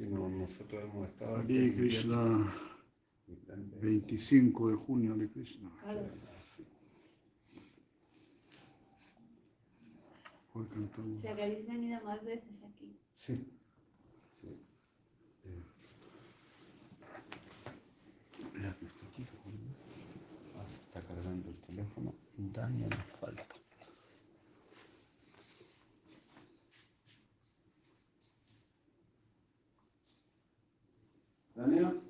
Sí, no, nosotros hemos estado Hare en Krishna, invierno y 25 de junio, Hare Krishna. Hoy O cantamos. sea que habéis venido más veces aquí. Sí. sí. Eh, espérate un poquito, ¿no? Ah, se está cargando el teléfono. Daño nos falta. Daniel.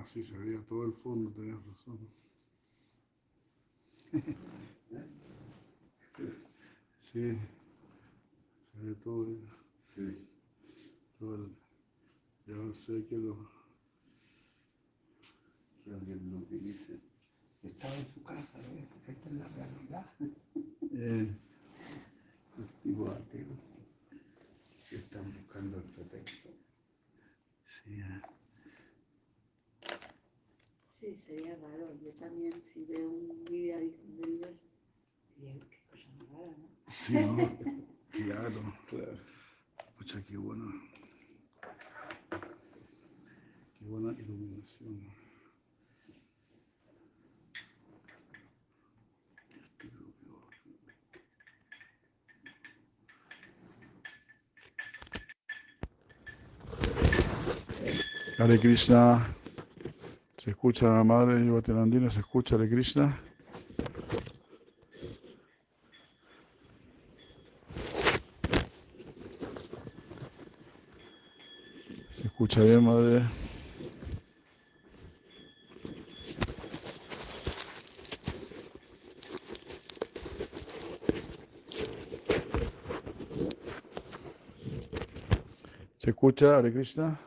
Así se veía todo el fondo, tenías razón. Sí, se ve todo, Sí. todo el, ya sé que lo, que alguien lo utilice. Estaba en su casa, ¿ves? Esta es la realidad. eh, ateos que están buscando el pretexto. sí, eh, Sí, sería raro. Yo también, si veo un vídeo de ellos, diría, qué cosa más rara, ¿no? sí, ¿no? claro, Claro. pucha, qué buena, qué buena iluminación. Hare Krishna, se escucha, Madre Yogatirandina, se escucha Hare Krishna. Se escucha bien, Madre. ¿Se escucha Hare Krishna?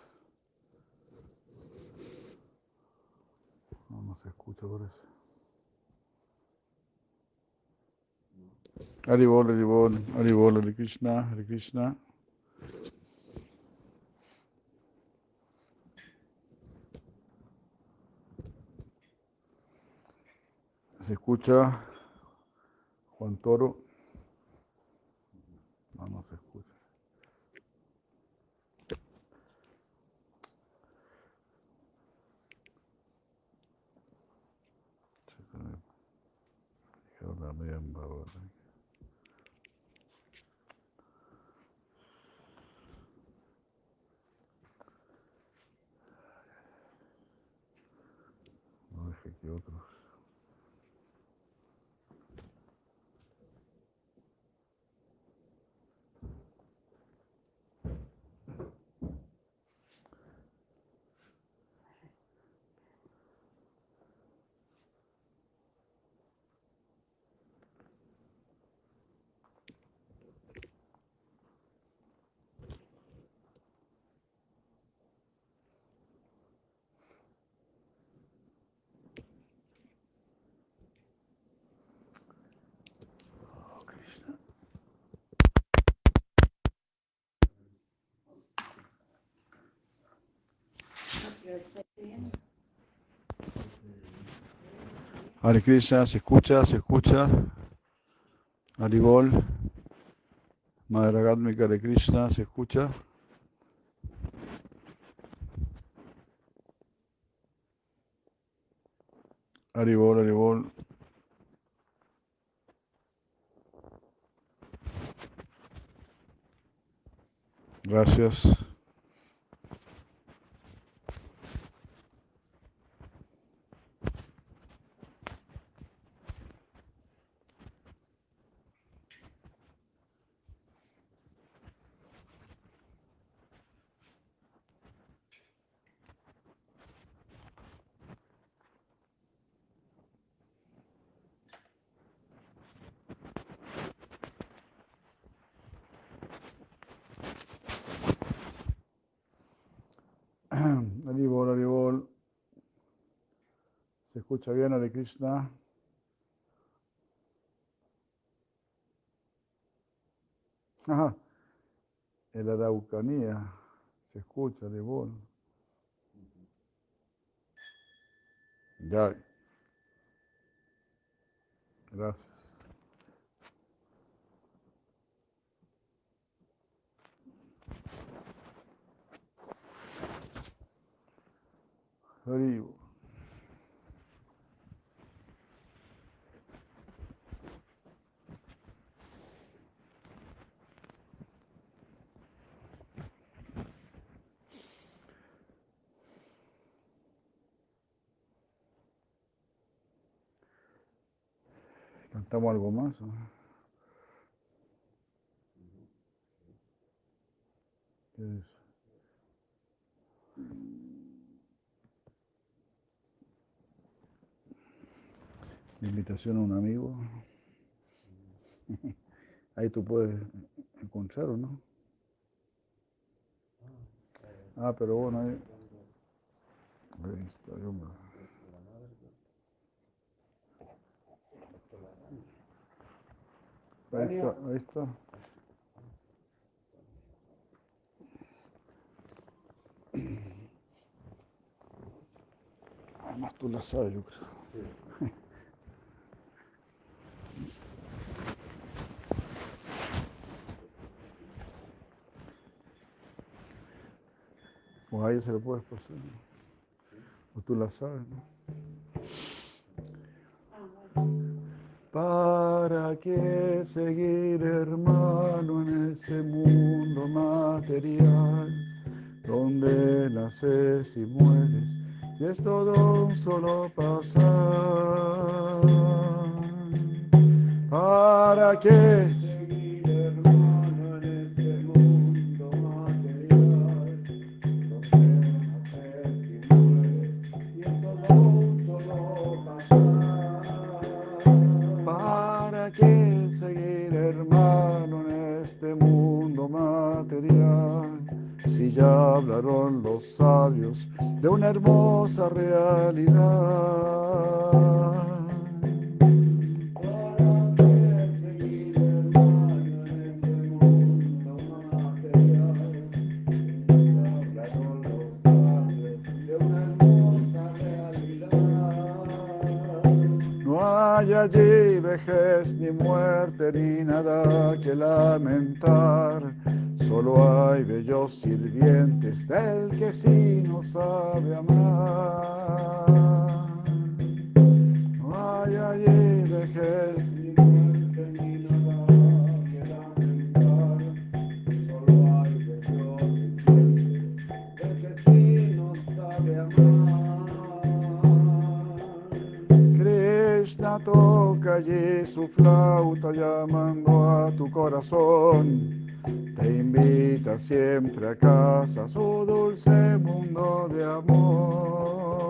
No, no se escucha por eso. Haribol, Haribol, Haribol, Hare Krishna, Hare Krishna. Se escucha Juan Toro. No, no se escucha. Europa. Hare Krishna, se escucha, se escucha. Haribol. Madre Gátmica de Krishna, se escucha. Haribol, Haribol. Gracias. Hare Krishna. Ajá. El Araucanía se escucha de voz. Ya. Gracias. ¿Cantamos algo más? es? Invitación a un amigo. Ahí tú puedes encontrar o no. Ah, pero bueno, ahí. Está, Ahí está, ahí está. Además tú la sabes, yo creo. O a ella se le puedes pasar. ¿no? O tú la sabes, ¿no? ¿Para qué seguir, hermano, en este mundo material, donde naces y mueres, y es todo un solo pasar? ¿Para qué ¿Para qué seguir, hermano, en este mundo material? Si ya hablaron los sabios de una hermosa realidad. ¿Para qué seguir, hermano, en este mundo material? Si ya hablaron los sabios de una hermosa realidad. No hay allí ni muerte ni nada que lamentar. Solo hay bellos sirvientes del que sí no sabe amar. Toca allí su flauta llamando a tu corazón. Te invita siempre a casa, su dulce mundo de amor.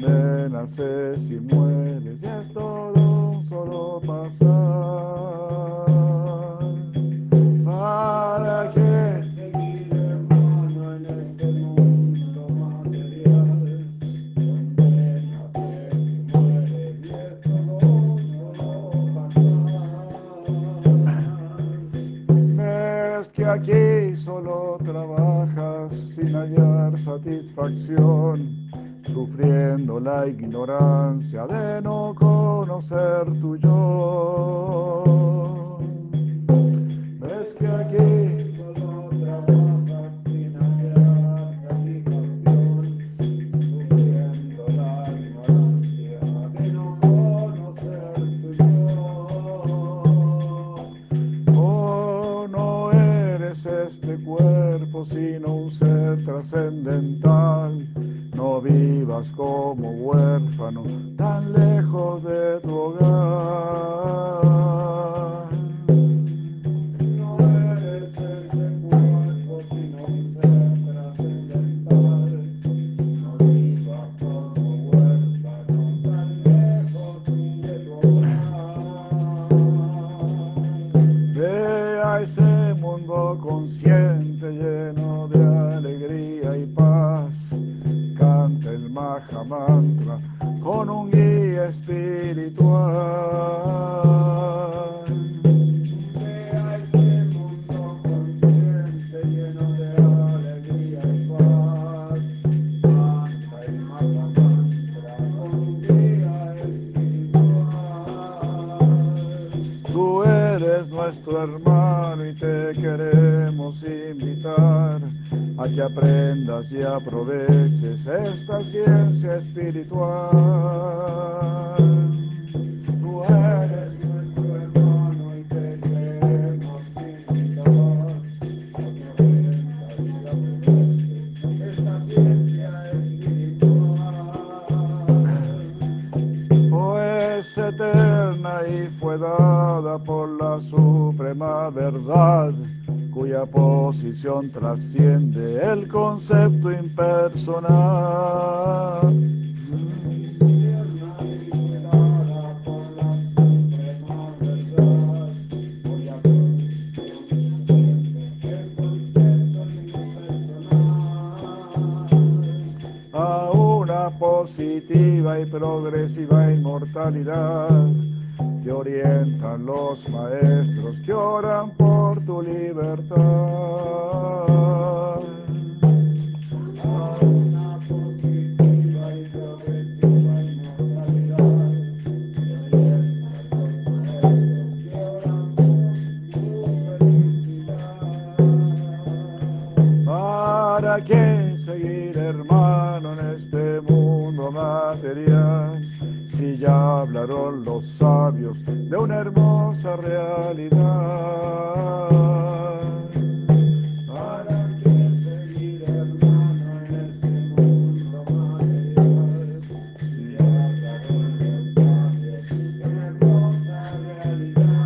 Donde naces y mueres, y es todo solo pasar. ¿Para qué seguir, hermano, en este mundo material? Donde naces y mueres, y es todo solo pasar. Ves que aquí solo trabajas sin hallar satisfacción, sufriendo la ignorancia de no conocer tu yo. Ves que aquí solo trabajas sin hallar satisfacción, sufriendo la ignorancia de no conocer tu yo. Oh, no eres este cuerpo, sino un ser trascendental. No vivas como huérfano, tan lejos de tu hogar. Canta el Maha Mantra con un guía espiritual. A que aprendas y aproveches esta ciencia espiritual. Tú eres nuestro hermano y te queremos esta ciencia espiritual. Oh, es eterna y fue dada por la suprema verdad cuya posición trasciende el concepto impersonal. A una positiva y progresiva inmortalidad que orientan los maestros que oran por libertad. Por tu felicidad. ¿Para qué seguir, hermano, en este mundo material? Ya hablaron los sabios de una hermosa realidad. ¿Para qué seguir, hermano, en este mundo material? Si hablaron los sabios de una hermosa realidad.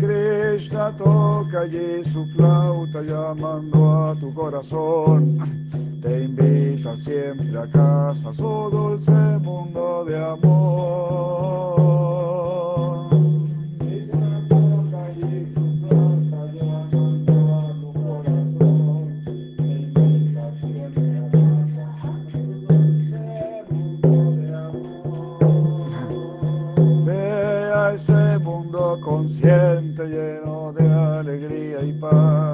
Krishna toca allí su flauta llamando a tu corazón. Te invita siempre a casa su dulce mundo de amor. Krishna toca allí su flauta llamando a tu corazón. Te invita siempre a casa su dulce mundo de amor. Ve a ese mundo consciente lleno de alegría y paz.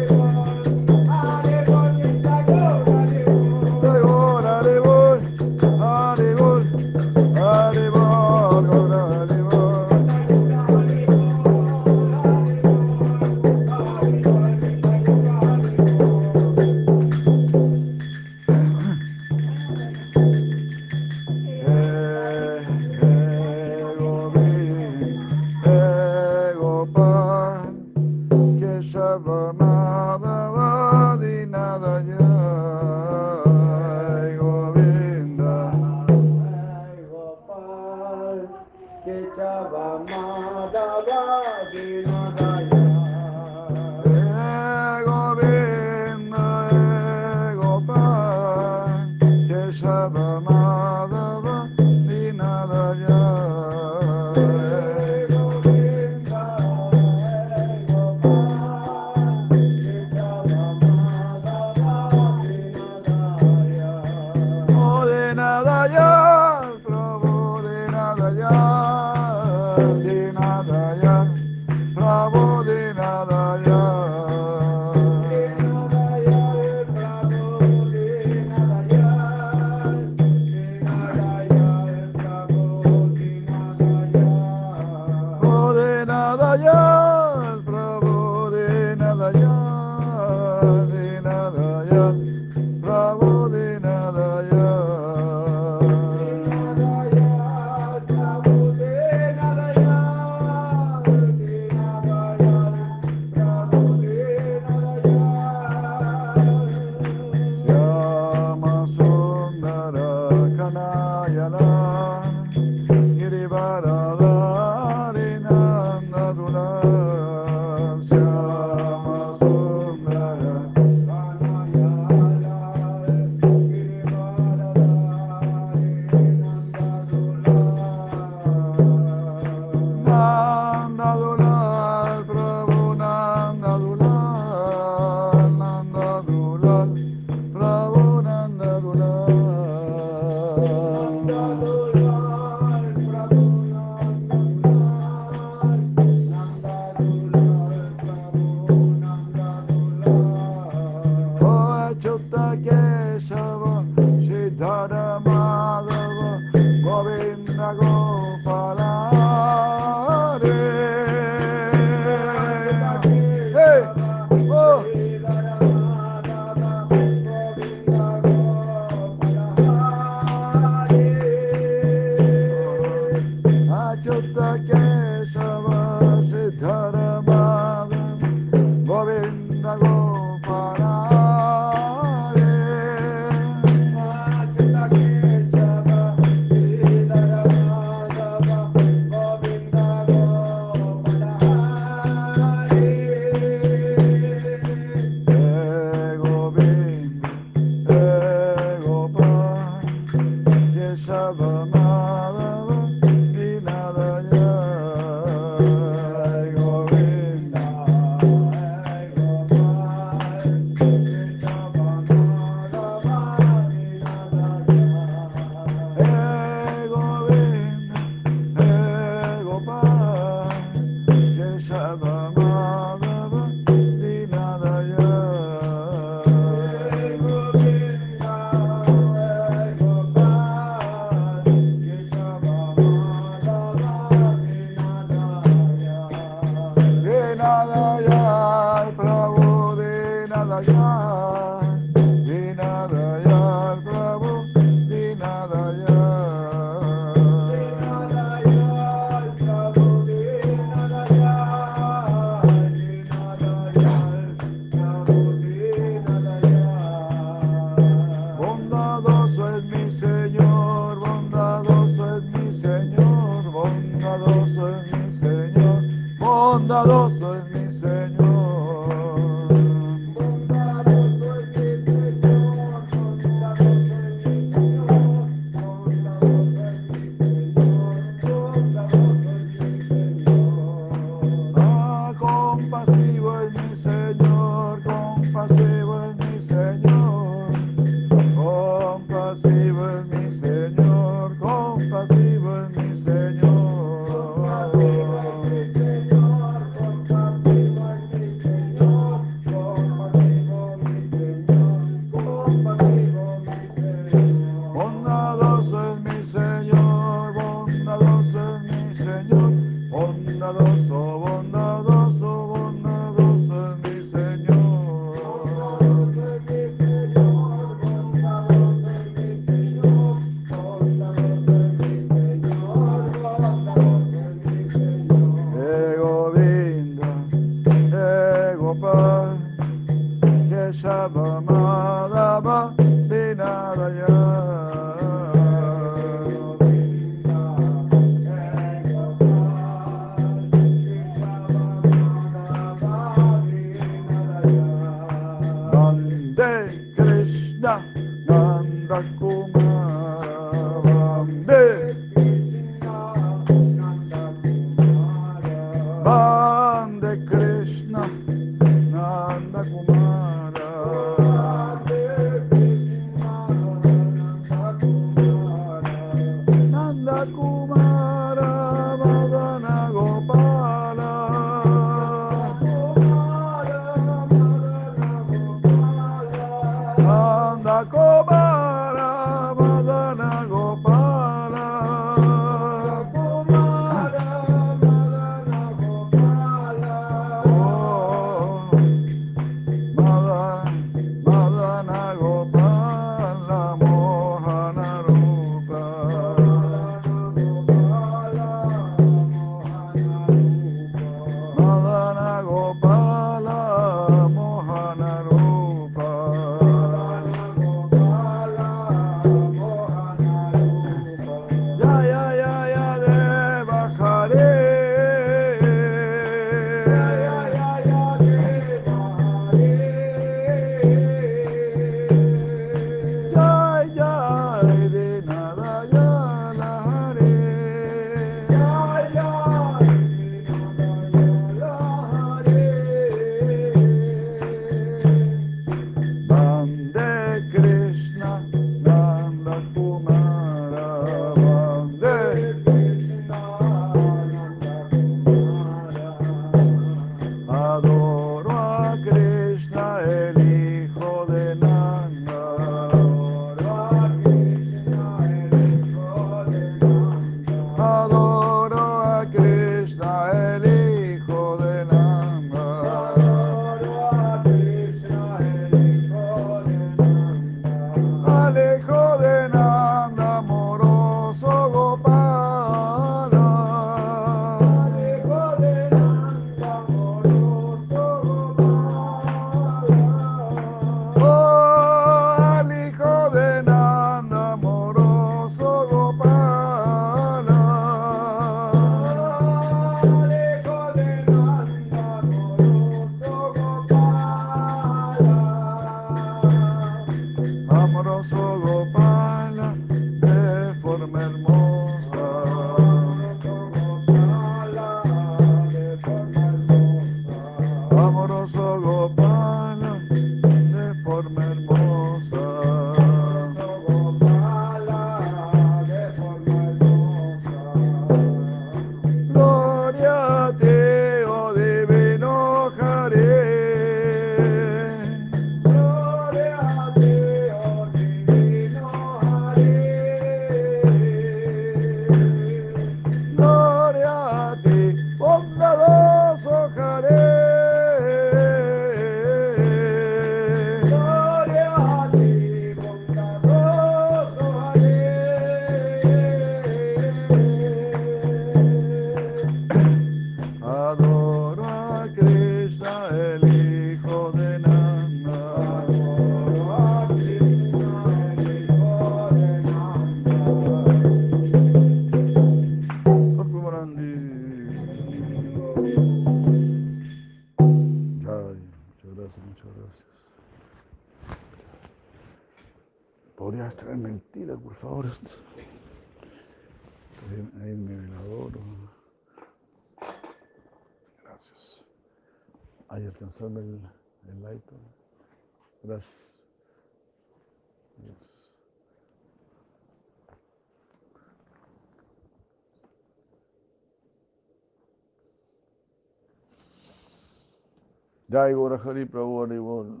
Jai Gorahari Prabhu.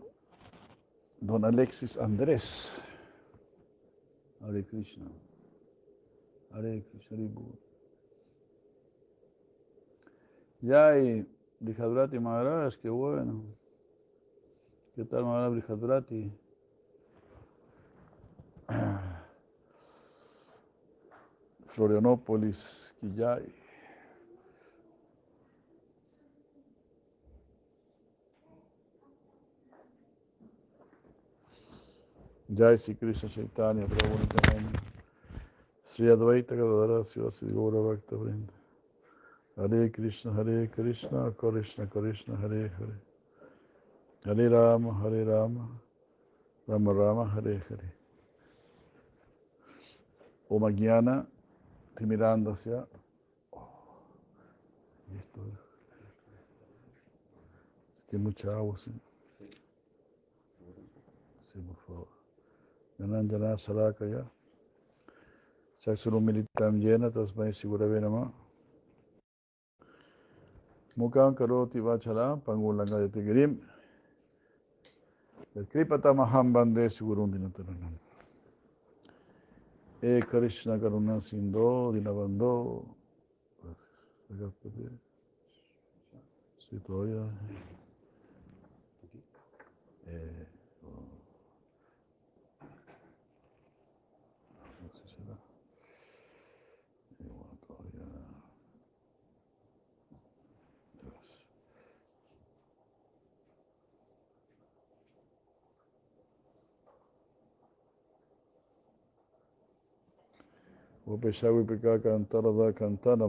Don Alexis Andrés. Hare Krishna. Hare Krishna Haribol. Jai Brihadrati Maharaj, qué bueno. ¿Qué tal Maharaj Brihadrati? Florianópolis, Quillay. Jai Sri Krishna Chaitanya Prabhu Nityananda Sri Advaita Gadadara Sivasi Gaura Bhakta Vrinda Hare Krishna Hare Krishna Krishna Krishna Hare Hare. Hare Rama Hare Rama. Rama Rama Hare Hare. O mañana estoy mirando hacia y esto tiene mucha agua sí, sí por favor Jananjana Sarakaya Chaksurumilitam Yena Tasmai Sigurave Nama Mukam Karoti Vachalam Pangulanga Yatigirim Kripata Maham Bande Sigurum Dinataranam E Krishna Karuna Sindo Dinabando. Sí, todavía. Eh, oh. No sé si será. Y bueno, todavía. Dios. Upeshavi Pika Kantarada Kantana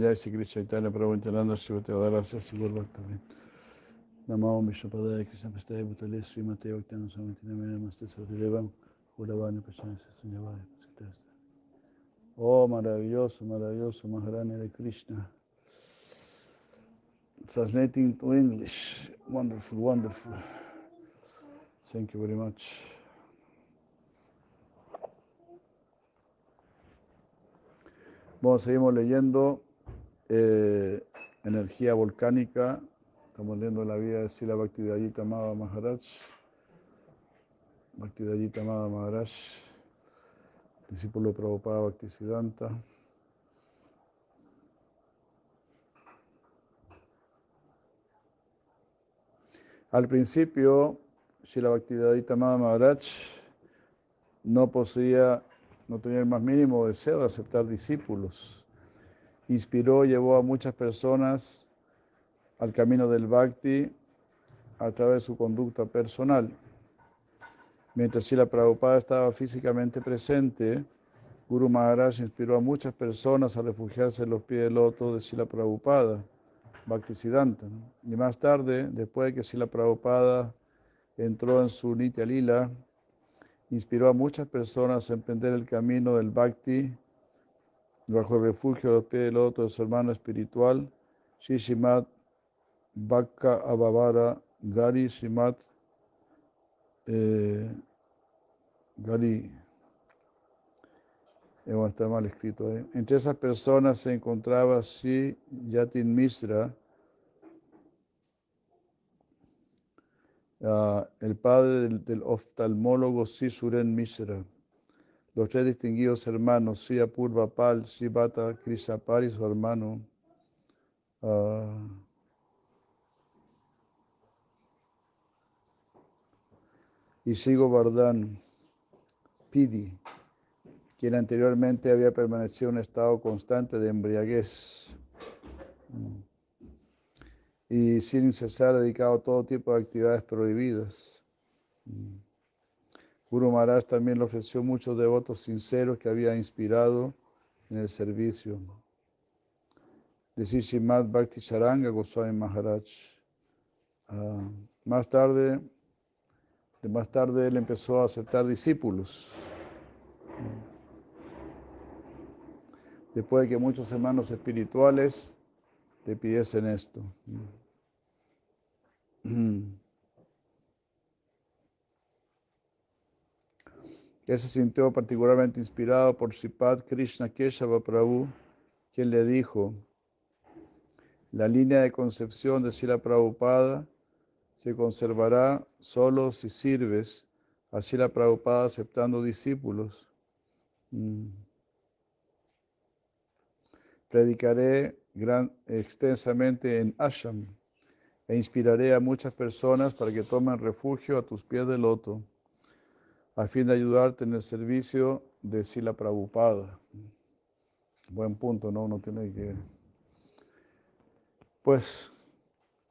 Jai Sri Krishna Chaitanya Prabhu Nityananda Shivate Adarasya Sigur Bhaktavi Namo Vishnupadaya Krishna Prasthaya Bhutale Srimate Bhaktana Samati Namena Namaste Sarvadevam Uravani Pachana Sanyavaya Oh, maravilloso, maravilloso, Maharani de Krishna. Translating to English. Wonderful, wonderful. Thank you very much. Bueno, seguimos leyendo eh, Energía Volcánica. Estamos leyendo la vida de Sila Bhaktivedanta Amada Maharaj. Bhaktivedanta Amada Maharaj, discípulo de Prabhupada Bhaktisiddhanta. Al principio, Srila Bhaktivedanta Maharaj no poseía, no tenía el más mínimo deseo de aceptar discípulos. Inspiró, llevó a muchas personas al camino del Bhakti a través de su conducta personal. Mientras Srila Prabhupada estaba físicamente presente, Guru Maharaj inspiró a muchas personas a refugiarse en los pies del loto de Srila Prabhupada. Bhaktisiddhanta. Y más tarde, después de que Sila Prabhupada entró en su Nitya Lila, inspiró a muchas personas a emprender el camino del Bhakti bajo el refugio de los pies del loto de su hermano espiritual, Shishimat Bhakka Abhavara Gari Shimat eh, Gari. Eh, está mal escrito ahí. Entre esas personas se encontraba Sri Yatin Misra, uh, el padre del, del oftalmólogo Sri Suren Misra, los tres distinguidos hermanos, Sri Apurva Pal, Sri Bata Krisapal y su hermano y Sigo Bardhan Pidi quien anteriormente había permanecido en un estado constante de embriaguez. Y sin cesar dedicado a todo tipo de actividades prohibidas. Guru Maharaj también le ofreció muchos devotos sinceros que había inspirado en el servicio. Decía Shimad Bhakti Charanga Goswami Maharaj. Uh, más tarde, más tarde él empezó a aceptar discípulos. después de que muchos hermanos espirituales le pidiesen esto. Él se sintió particularmente inspirado por Sipad Krishna Keshava Prabhu, quien le dijo, la línea de concepción de Sila Prabhupada se conservará solo si sirves a Sila Prabhupada aceptando discípulos. Predicaré gran, extensamente en Asham e inspiraré a muchas personas para que tomen refugio a tus pies de loto, a fin de ayudarte en el servicio de Sila Prabhupada. Buen punto, ¿no? Uno tiene que... Pues,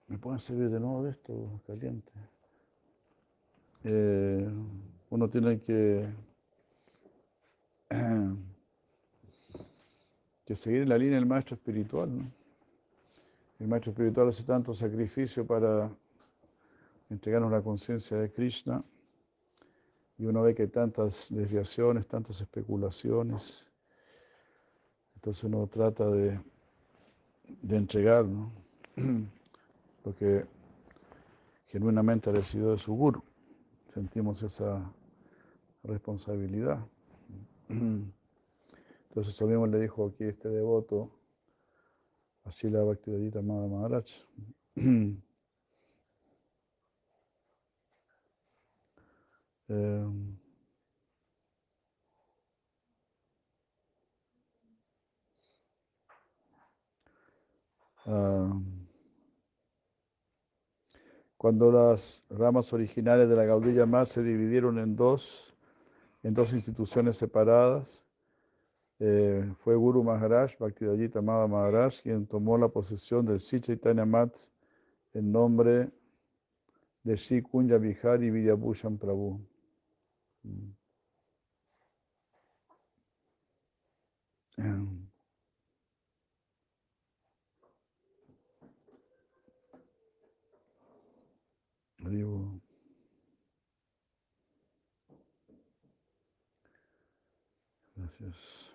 ¿me pueden servir de nuevo de esto caliente? Eh, uno tiene que... que seguir la línea del maestro espiritual. ¿no? El maestro espiritual hace tanto sacrificio para entregarnos la conciencia de Krishna y uno ve que hay tantas desviaciones, tantas especulaciones. Entonces uno trata de, de entregar ¿no? lo que genuinamente ha recibido de su guru. Sentimos esa responsabilidad. Entonces eso mismo le dijo aquí este devoto a Shila Bhaktivedanta Amada Maharaj. eh, uh, cuando las ramas originales de la Gaudilla más se dividieron en dos, en dos instituciones separadas, eh, fue Guru Maharaj, Bhaktivedanta Amada Maharaj, quien tomó la posesión del Sri Chaitanya Mat en nombre de Sri Kunja Vihari Vidyabhushan Prabhu. Arriba. Gracias.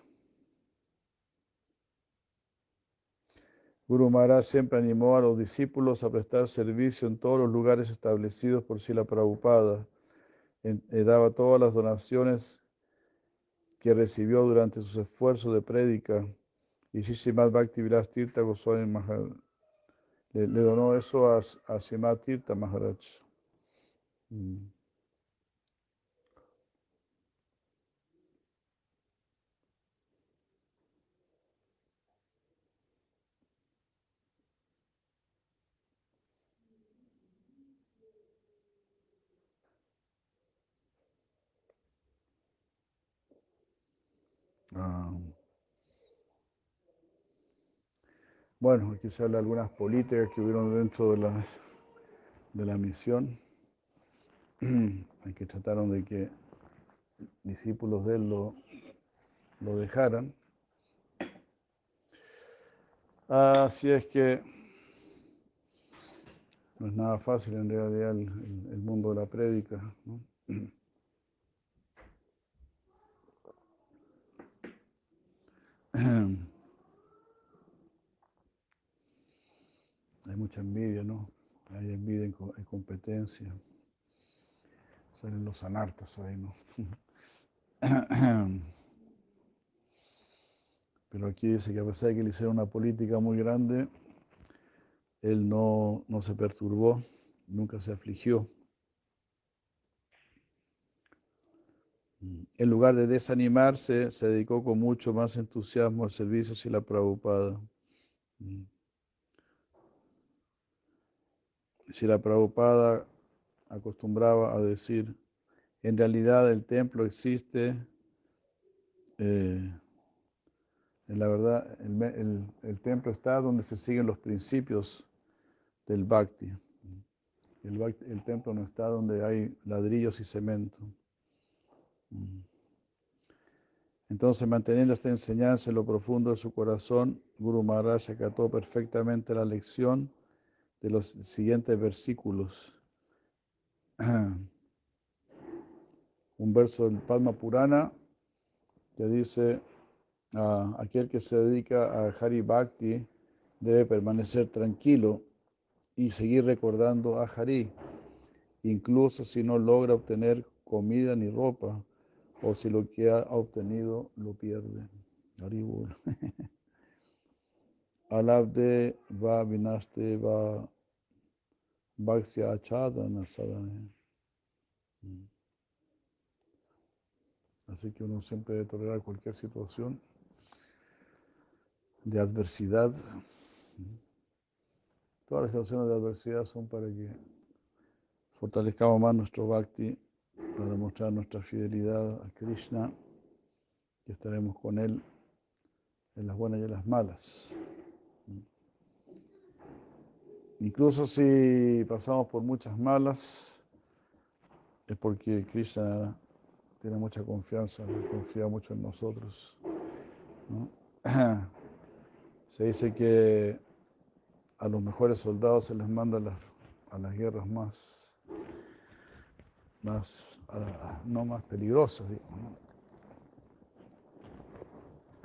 Guru Maharaj siempre animó a los discípulos a prestar servicio en todos los lugares establecidos por Sila Prabhupada. Eh, daba todas las donaciones que recibió durante sus esfuerzos de prédica. Y Shishimad Bhakti Vilas Tirtha Goswami Maharaj le, donó eso a, a Tirtha Maharaj. Mm. Ah. Bueno, aquí se habla de algunas políticas que hubieron dentro de la, de la misión, en que trataron de que discípulos de él lo, lo dejaran. Así es que no es nada fácil en realidad el, mundo de la prédica. Hay mucha envidia, ¿no? Hay envidia en, co- en competencia. Salen los anartas ahí, ¿no? Pero aquí dice que a pesar de que le hicieron una política muy grande, él no, no se perturbó, nunca se afligió. En lugar de desanimarse, se dedicó con mucho más entusiasmo al servicio y la Prabhupada. Si la Prabhupada acostumbraba a decir, en realidad el templo existe, eh, en la verdad el, templo está donde se siguen los principios del bhakti. El, el templo no está donde hay ladrillos y cemento. Entonces, manteniendo esta enseñanza en lo profundo de su corazón, Guru Maharaj acató perfectamente la lección de los siguientes versículos. Un verso del Padma Purana que dice, "Ah, aquel que se dedica a Hari Bhakti debe permanecer tranquilo y seguir recordando a Hari, incluso si no logra obtener comida ni ropa, o si lo que ha obtenido lo pierde. Hari Vinaste va Bhaksya achadana sadhana. Mm. Así que uno siempre debe tolerar cualquier situación de adversidad. Todas las situaciones de adversidad son para que fortalezcamos más nuestro bhakti, para mostrar nuestra fidelidad a Krishna, que estaremos con Él en las buenas y en las malas. Incluso si pasamos por muchas malas, es porque Krishna tiene mucha confianza, confía mucho en nosotros. ¿no? Se dice que a los mejores soldados se les manda a las, guerras más, más no más peligrosas, digo,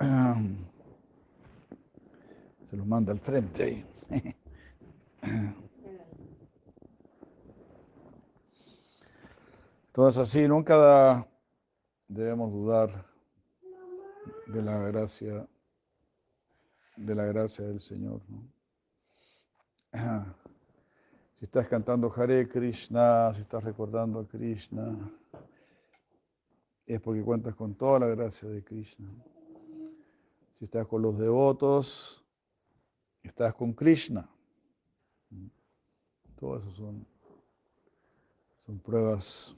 ¿no? Se los manda al frente. Entonces así, nunca debemos dudar de la gracia, de la gracia del Señor. ¿no? Si estás cantando Hare Krishna, si estás recordando a Krishna, es porque cuentas con toda la gracia de Krishna. Si estás con los devotos, estás con Krishna. Todo eso son, son pruebas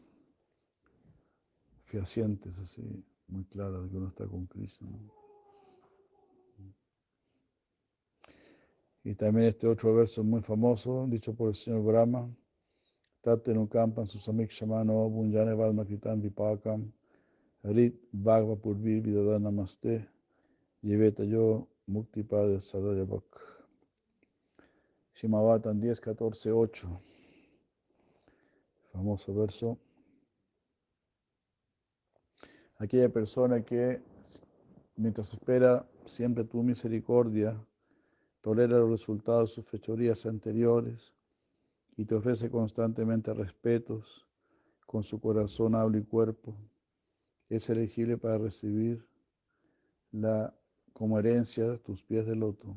fehacientes, así, muy claras de que uno está con Krishna. Y también este otro verso muy famoso, dicho por el señor Brahma, Tate nukampan susamik shamano bunjane valmakritam vipakam rit bhagva purvi vidada namaste yeveta yo mukti padre sadayavak. Shimavatan 10, 14, 8. Famoso verso. Aquella persona que mientras espera siempre tu misericordia tolera los resultados de sus fechorías anteriores y te ofrece constantemente respetos con su corazón, habla y cuerpo. Es elegible para recibir la, como herencia tus pies de loto.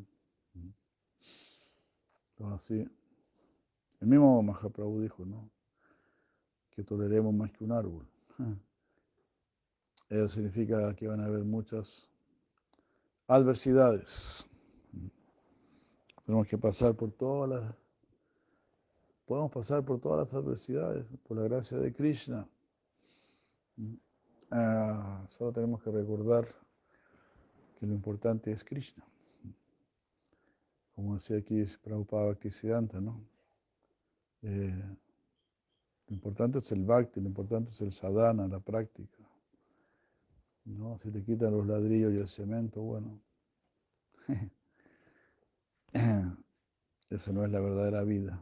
Así, el mismo Mahaprabhu dijo, ¿no? Que toleremos más que un árbol. Eso significa que van a haber muchas adversidades. Tenemos que pasar por todas las, podemos pasar por todas las adversidades, por la gracia de Krishna. Ah, solo tenemos que recordar que lo importante es Krishna. Como decía aquí Prabhupada Bhaktisiddhanta, ¿no? Eh, lo importante es el bhakti, lo importante es el sadhana, la práctica. ¿no? Si te quitan los ladrillos y el cemento, bueno, esa no es la verdadera vida.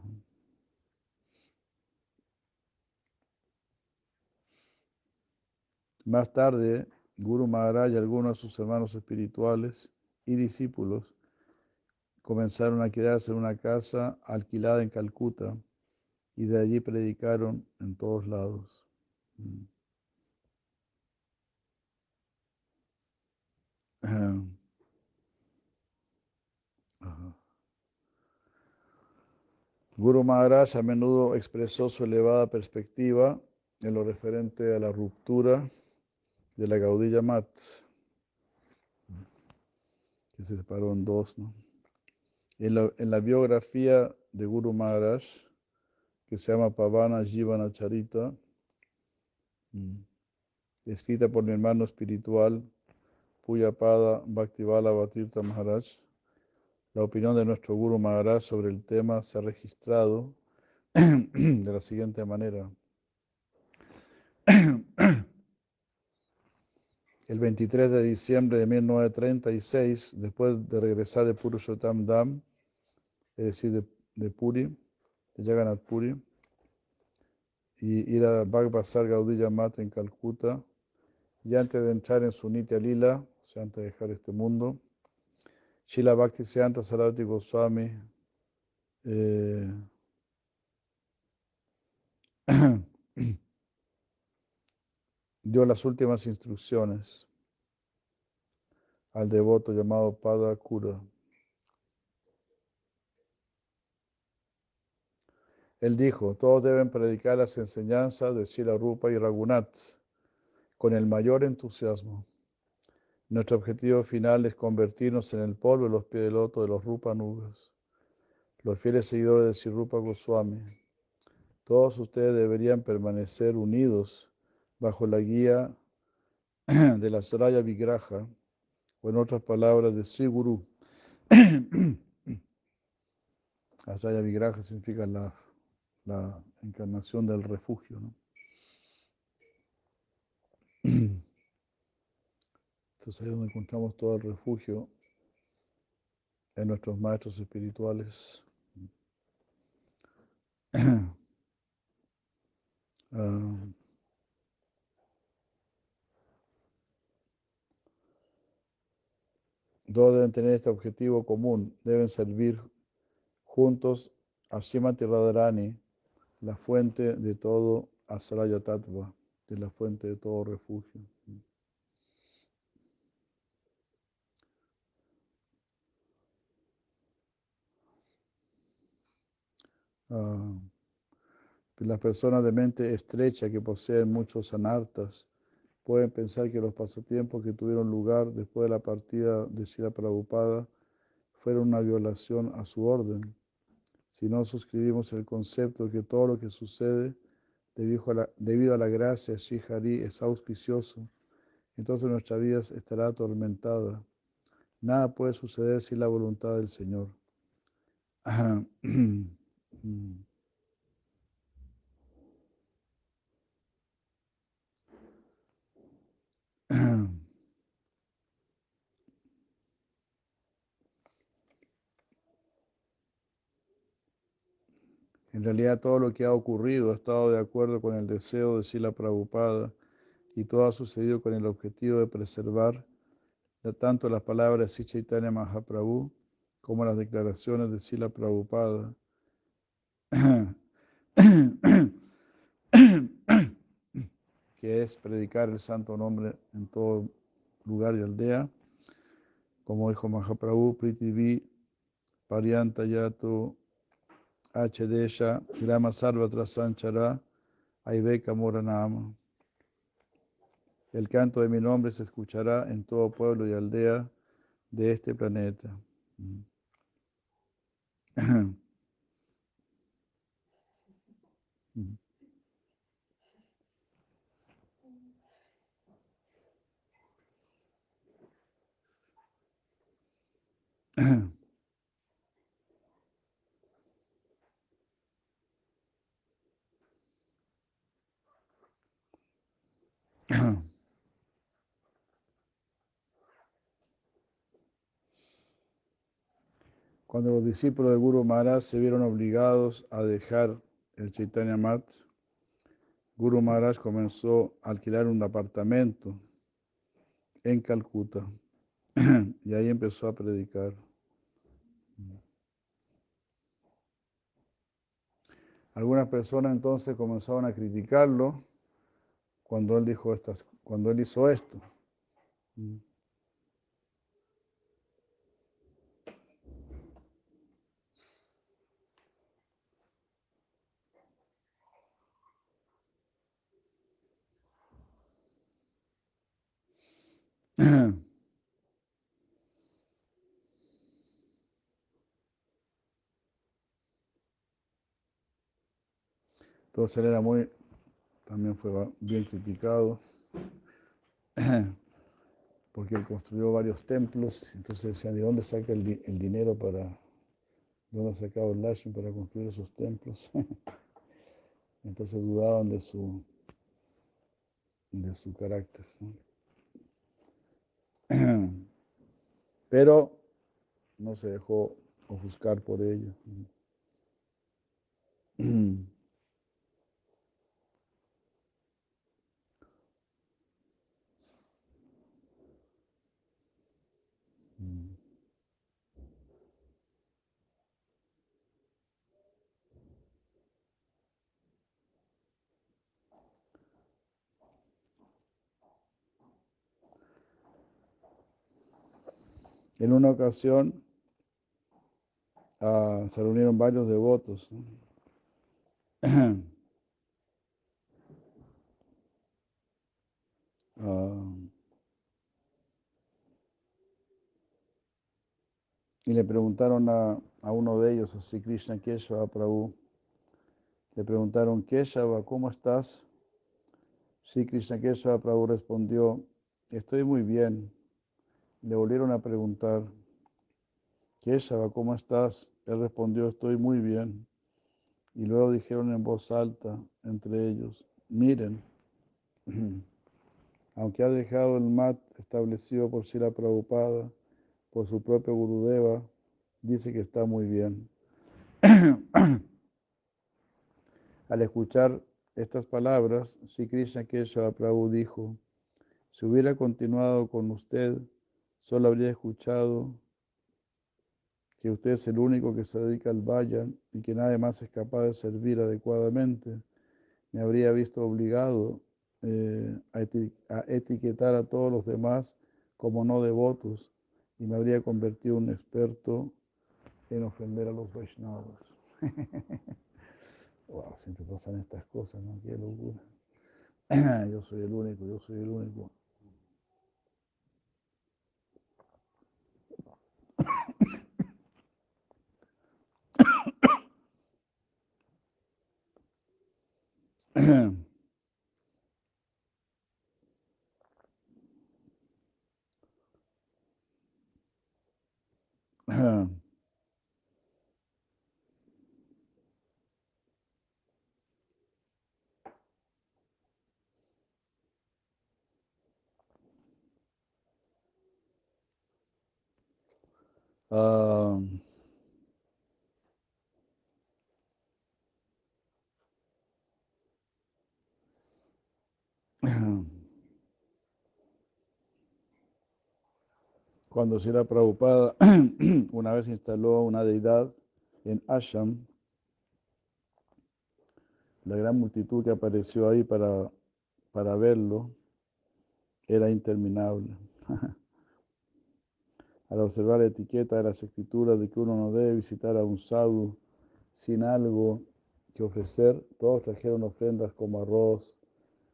Más tarde, Guru Maharaj y algunos de sus hermanos espirituales y discípulos comenzaron a quedarse en una casa alquilada en Calcuta y de allí predicaron en todos lados. Mm. Guru Maharaj a menudo expresó su elevada perspectiva en lo referente a la ruptura de la Gaudilla Mat, que se separó en dos. En, la, en, la, biografía de Guru Maharaj, que se llama Pavana Jivana Charita, mm, escrita por mi hermano espiritual Puyapada Bhaktivala Bhatirtha Maharaj, la opinión de nuestro Guru Maharaj sobre el tema se ha registrado de la siguiente manera. El 23 de diciembre de 1936, después de regresar de Purushottam Dham, es decir, de, de Puri, de Jagannath Puri, y ir a Bhagbasar Gaudiya Mata en Calcuta, y antes de entrar en su Nitya Lila, o sea, antes de dejar este mundo, Shila Bhakti Siddhanta Sarati Goswami eh, dio las últimas instrucciones al devoto llamado Pada Kura. Él dijo, todos deben predicar las enseñanzas de Shila Rupa y Ragunath con el mayor entusiasmo. Nuestro objetivo final es convertirnos en el polvo de los pies de los Rupanugas, los fieles seguidores de Sri Rupa Goswami. Todos ustedes deberían permanecer unidos bajo la guía de la Saraya Vigraha, o en otras palabras, de Sri Guru. La Saraya Vigraha significa la, la encarnación del refugio. ¿no? Entonces ahí es donde encontramos todo el refugio en nuestros maestros espirituales. Uh, todos deben tener este objetivo común, deben servir juntos a Shimati Radharani, la fuente de todo Asraya Tattva, de la fuente de todo refugio. Uh, las personas de mente estrecha que poseen muchos anartas pueden pensar que los pasatiempos que tuvieron lugar después de la partida de Shira Prabhupada fueron una violación a su orden. Si no suscribimos el concepto de que todo lo que sucede debido a la, debido a la gracia Shihari es auspicioso, entonces nuestra vida estará atormentada. Nada puede suceder sin la voluntad del Señor. En realidad todo lo que ha ocurrido ha estado de acuerdo con el deseo de Sila Prabhupada y todo ha sucedido con el objetivo de preservar tanto las palabras de Chaitanya Mahaprabhu como las declaraciones de Sila Prabhupada, que es predicar el santo nombre en todo lugar y aldea, como dijo Mahaprabhu, Prithvi, Paryantayato, H. Grama Sarva Trasanchara, Aiveka Moranama. El canto de mi nombre se escuchará en todo pueblo y aldea de este planeta. Cuando los discípulos de Guru Maharaj se vieron obligados a dejar el Chaitanya Mat, Guru Maharaj comenzó a alquilar un apartamento en Calcuta y ahí empezó a predicar. Algunas personas entonces comenzaron a criticarlo cuando él dijo estas, cuando él hizo esto. Entonces él era muy, también fue bien criticado, porque construyó varios templos, entonces decían, ¿de dónde saca el, dinero para, de dónde ha el para construir esos templos? entonces dudaban de su, de su carácter. Pero no se dejó ofuscar por ello. En una ocasión uh, se reunieron varios devotos. uh, y le preguntaron a, a, uno de ellos, a Sri Krishna Keshava Prabhu, le preguntaron, Keshava, ¿cómo estás? Sri Krishna Keshava Prabhu respondió, estoy muy bien. Le volvieron a preguntar, Keshava, ¿cómo estás? Él respondió, estoy muy bien. Y luego dijeron en voz alta entre ellos, miren, aunque ha dejado el mat establecido por Sila Prabhupada, por su propio Gurudeva, dice que está muy bien. Al escuchar estas palabras, Sri Krishna Keshava Prabhu dijo, si hubiera continuado con usted, solo habría escuchado que usted es el único que se dedica al vayan y que nadie más es capaz de servir adecuadamente. Me habría visto obligado eh, a, a etiquetar a todos los demás como no devotos y me habría convertido en un experto en ofender a los Vaishnavas. wow, siempre pasan estas cosas, ¿no? Qué locura. yo soy el único, yo soy el único. Ahem. Um, Cuando Sila Prabhupada una vez instaló una deidad en Asham, la gran multitud que apareció ahí para, para verlo era interminable. Al observar la etiqueta de las escrituras de que uno no debe visitar a un sadhu sin algo que ofrecer, todos trajeron ofrendas como arroz,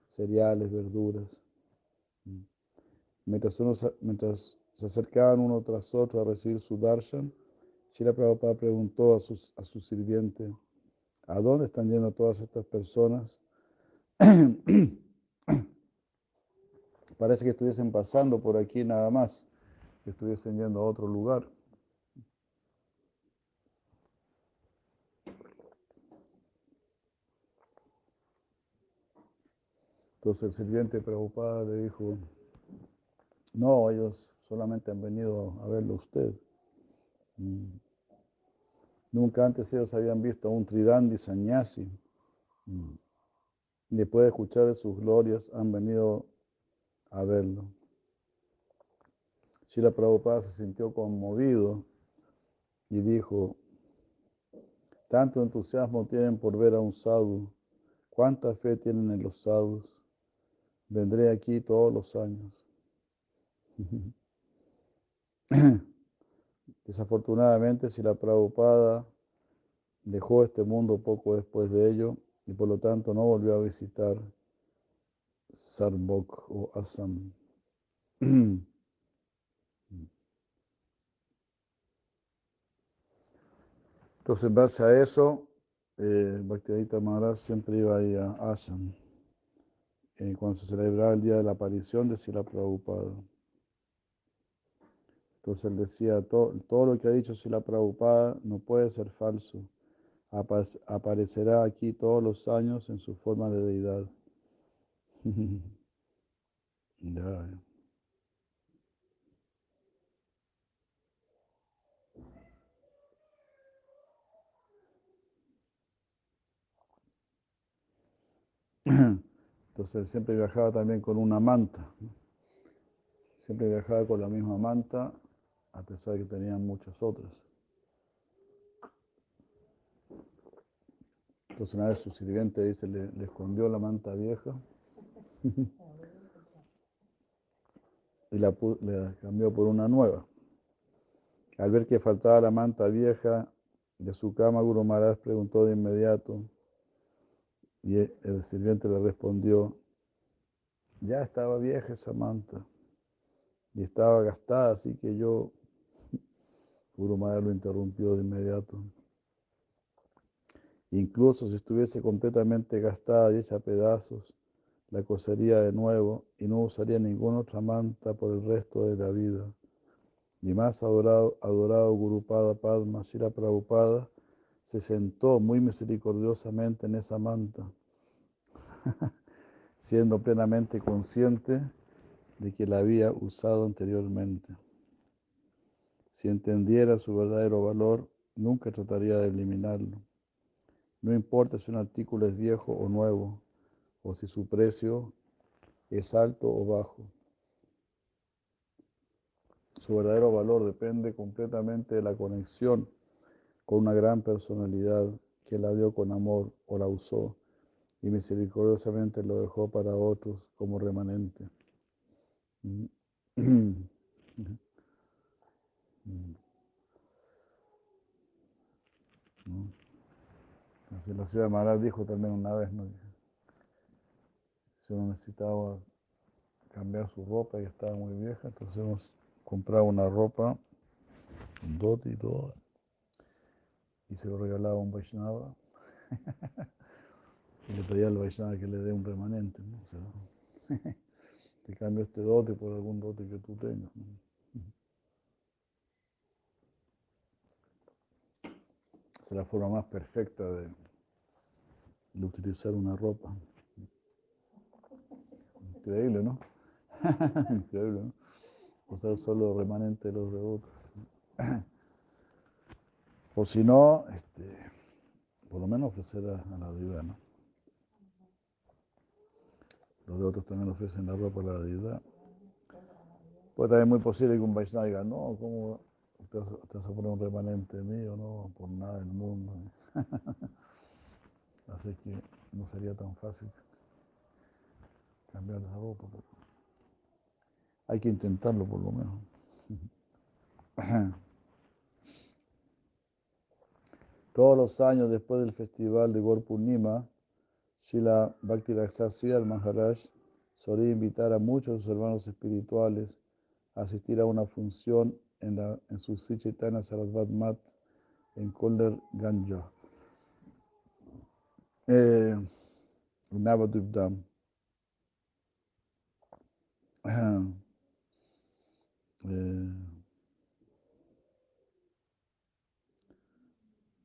cereales, verduras. Mientras, uno, mientras se acercaban uno tras otro a recibir su darshan, Shila Prabhupada preguntó a, sus, a su sirviente, ¿a dónde están yendo todas estas personas? Parece que estuviesen pasando por aquí nada más, que estuviesen yendo a otro lugar. Entonces el sirviente preocupado le dijo, no, ellos solamente han venido a verlo usted. Mm. Nunca antes ellos habían visto a un tridandi sannyasi. Mm. Después de escuchar sus glorias, han venido a verlo. Shila Prabhupada se sintió conmovido y dijo, tanto entusiasmo tienen por ver a un sadhu, cuánta fe tienen en los sadhus, vendré aquí todos los años. Desafortunadamente, si la Prabhupada dejó este mundo poco después de ello y por lo tanto no volvió a visitar Sarbok o Assam. Entonces, en base a eso, eh, Bhaktivedanta Maharaj siempre iba ahí a Assam eh, cuando se celebraba el día de la aparición de Sila Prabhupada. Entonces él decía, todo, todo lo que ha dicho Sila Prabhupada no puede ser falso. aparecerá aquí todos los años en su forma de deidad. ya. Entonces siempre viajaba también con una manta. Siempre viajaba con la misma manta, a pesar de que tenían muchas otras. Entonces una vez su sirviente dice, le, le escondió la manta vieja y la, la, cambió por una nueva. Al ver que faltaba la manta vieja de su cama, Guru Maharaj preguntó de inmediato, y el sirviente le respondió, ya estaba vieja esa manta y estaba gastada, así que yo, Guru Maharaj lo interrumpió de inmediato. Incluso si estuviese completamente gastada y hecha a pedazos, la cosería de nuevo y no usaría ninguna otra manta por el resto de la vida. Mi más adorado, adorado Gurupada Padma Shira Prabhupada se sentó muy misericordiosamente en esa manta, siendo plenamente consciente de que la había usado anteriormente. Si entendiera su verdadero valor, nunca trataría de eliminarlo. No importa si un artículo es viejo o nuevo, o si su precio es alto o bajo. Su verdadero valor depende completamente de la conexión con una gran personalidad que la dio con amor o la usó y misericordiosamente lo dejó para otros como remanente. Así la ciudad de Maharaj dijo también una vez, si uno necesitaba cambiar su ropa y estaba muy vieja, entonces hemos comprado una ropa, un dote y todo, y se lo regalaba a un Vaishnava. y le pedía al Vaishnava que le dé un remanente, ¿no? O sea, te cambio este dote por algún dote que tú tengas. ¿no? es la forma más perfecta de, de utilizar una ropa. Increíble, ¿no? Increíble, ¿no? Usar solo remanente de los devotos. o si no, este, por lo menos ofrecer a, a la deidad, ¿no? Los devotos también ofrecen la ropa a la deidad. Pues también es muy posible que un Vaishnava diga, no, ¿cómo te vas, te a poner un remanente mío? No, por nada del mundo. Así que no sería tan fácil cambiar la ropa. pero hay que intentarlo por lo menos. Todos los años después del festival de Gaur Srila Bhakti Raksasya Maharaj solía invitar a muchos de sus hermanos espirituales a asistir a una función en, la, en su Sarasvat Mat en Kolder Ganja, eh, Navadvip Dham. Eh,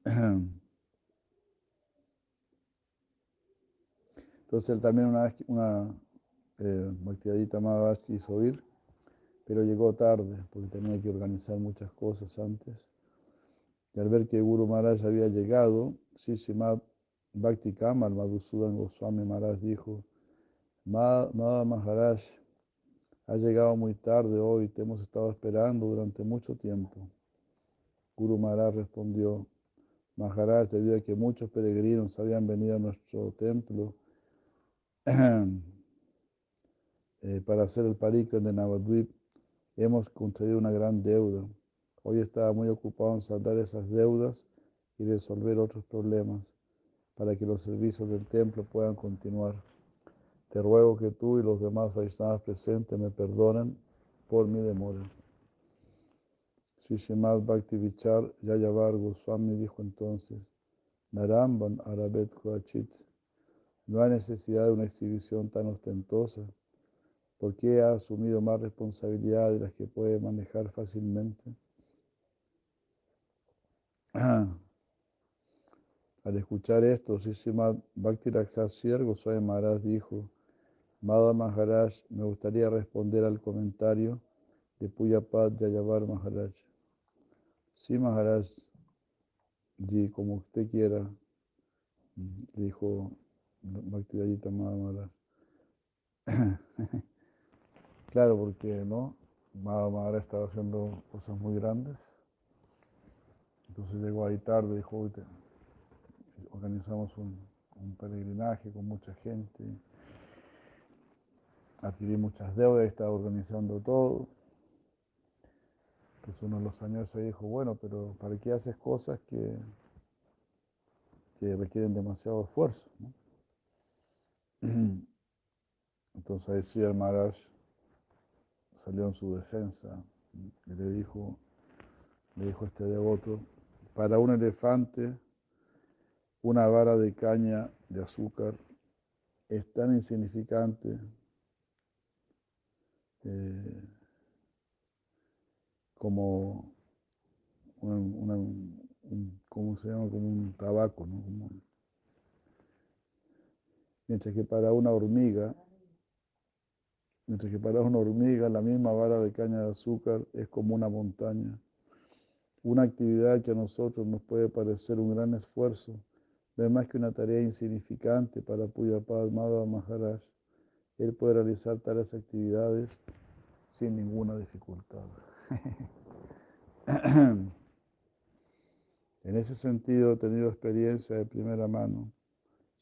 Entonces él también una vez, una eh, Maharaj quiso ir, pero llegó tarde porque tenía que organizar muchas cosas antes. Y al ver que Guru Maharaj había llegado, Sishimat Bhakti Kamal Madhusudan Goswami Maharaj dijo, Madha Maharaj, ha llegado muy tarde hoy, te hemos estado esperando durante mucho tiempo. Guru Maharaj respondió, Maharaj, debido a que muchos peregrinos habían venido a nuestro templo eh, para hacer el parikram de Navadvip, hemos contraído una gran deuda. Hoy estaba muy ocupado en saldar esas deudas y resolver otros problemas para que los servicios del templo puedan continuar. Te ruego que tú y los demás Vaishnavas presentes me perdonen por mi demora. Shishimad Bhakti Vichar Yayavar Goswami dijo entonces, Naramban Arabet Koachit, no hay necesidad de una exhibición tan ostentosa, porque ha asumido más responsabilidad de las que puede manejar fácilmente. Al escuchar esto, Shishimad Bhakti Raksasir Goswami Maharaj dijo, Madha Maharaj, me gustaría responder al comentario de Puyapad Yayavar Maharaj. Sí, Maharaj, y como usted quiera, dijo Bhaktivedanta Maharaj. claro, porque no, Madha Maharaj estaba haciendo cosas muy grandes. Entonces llegó ahí tarde, dijo, Uy, te, organizamos un, peregrinaje con mucha gente adquirí muchas deudas, estaba organizando todo. Pues uno de los años se dijo, bueno, pero ¿para qué haces cosas que, que requieren demasiado esfuerzo? ¿no? Entonces ahí sí el Maharaj salió en su defensa y le dijo, le dijo este devoto, para un elefante una vara de caña de azúcar es tan insignificante eh, como un, ¿cómo se llama? Como un tabaco, ¿no? Como, mientras que para una hormiga, mientras que para una hormiga la misma vara de caña de azúcar es como una montaña. Una actividad que a nosotros nos puede parecer un gran esfuerzo, no es más que una tarea insignificante para Puyapad Madhava Maharaj. Él puede realizar tales actividades sin ninguna dificultad. en ese sentido he tenido experiencia de primera mano.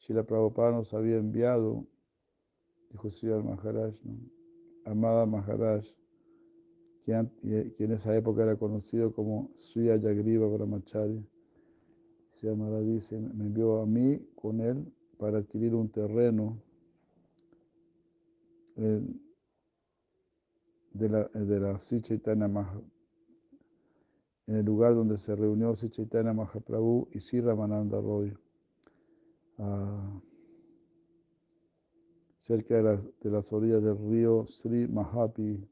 Shila Prabhupada nos había enviado, dijo Sri Maharaj. Amada Maharaj, que en esa época era conocido como Sri Ayagriva Brahmachari. Sri Maharaj dice, me envió a mí con él para adquirir un terreno eh, de la, de la Sri Chaitanya Maha, en el lugar donde se reunió Sri Chaitanya Mahaprabhu y Sri Ramananda Roy, cerca de, la, de, las orillas del río Sri Mahapi.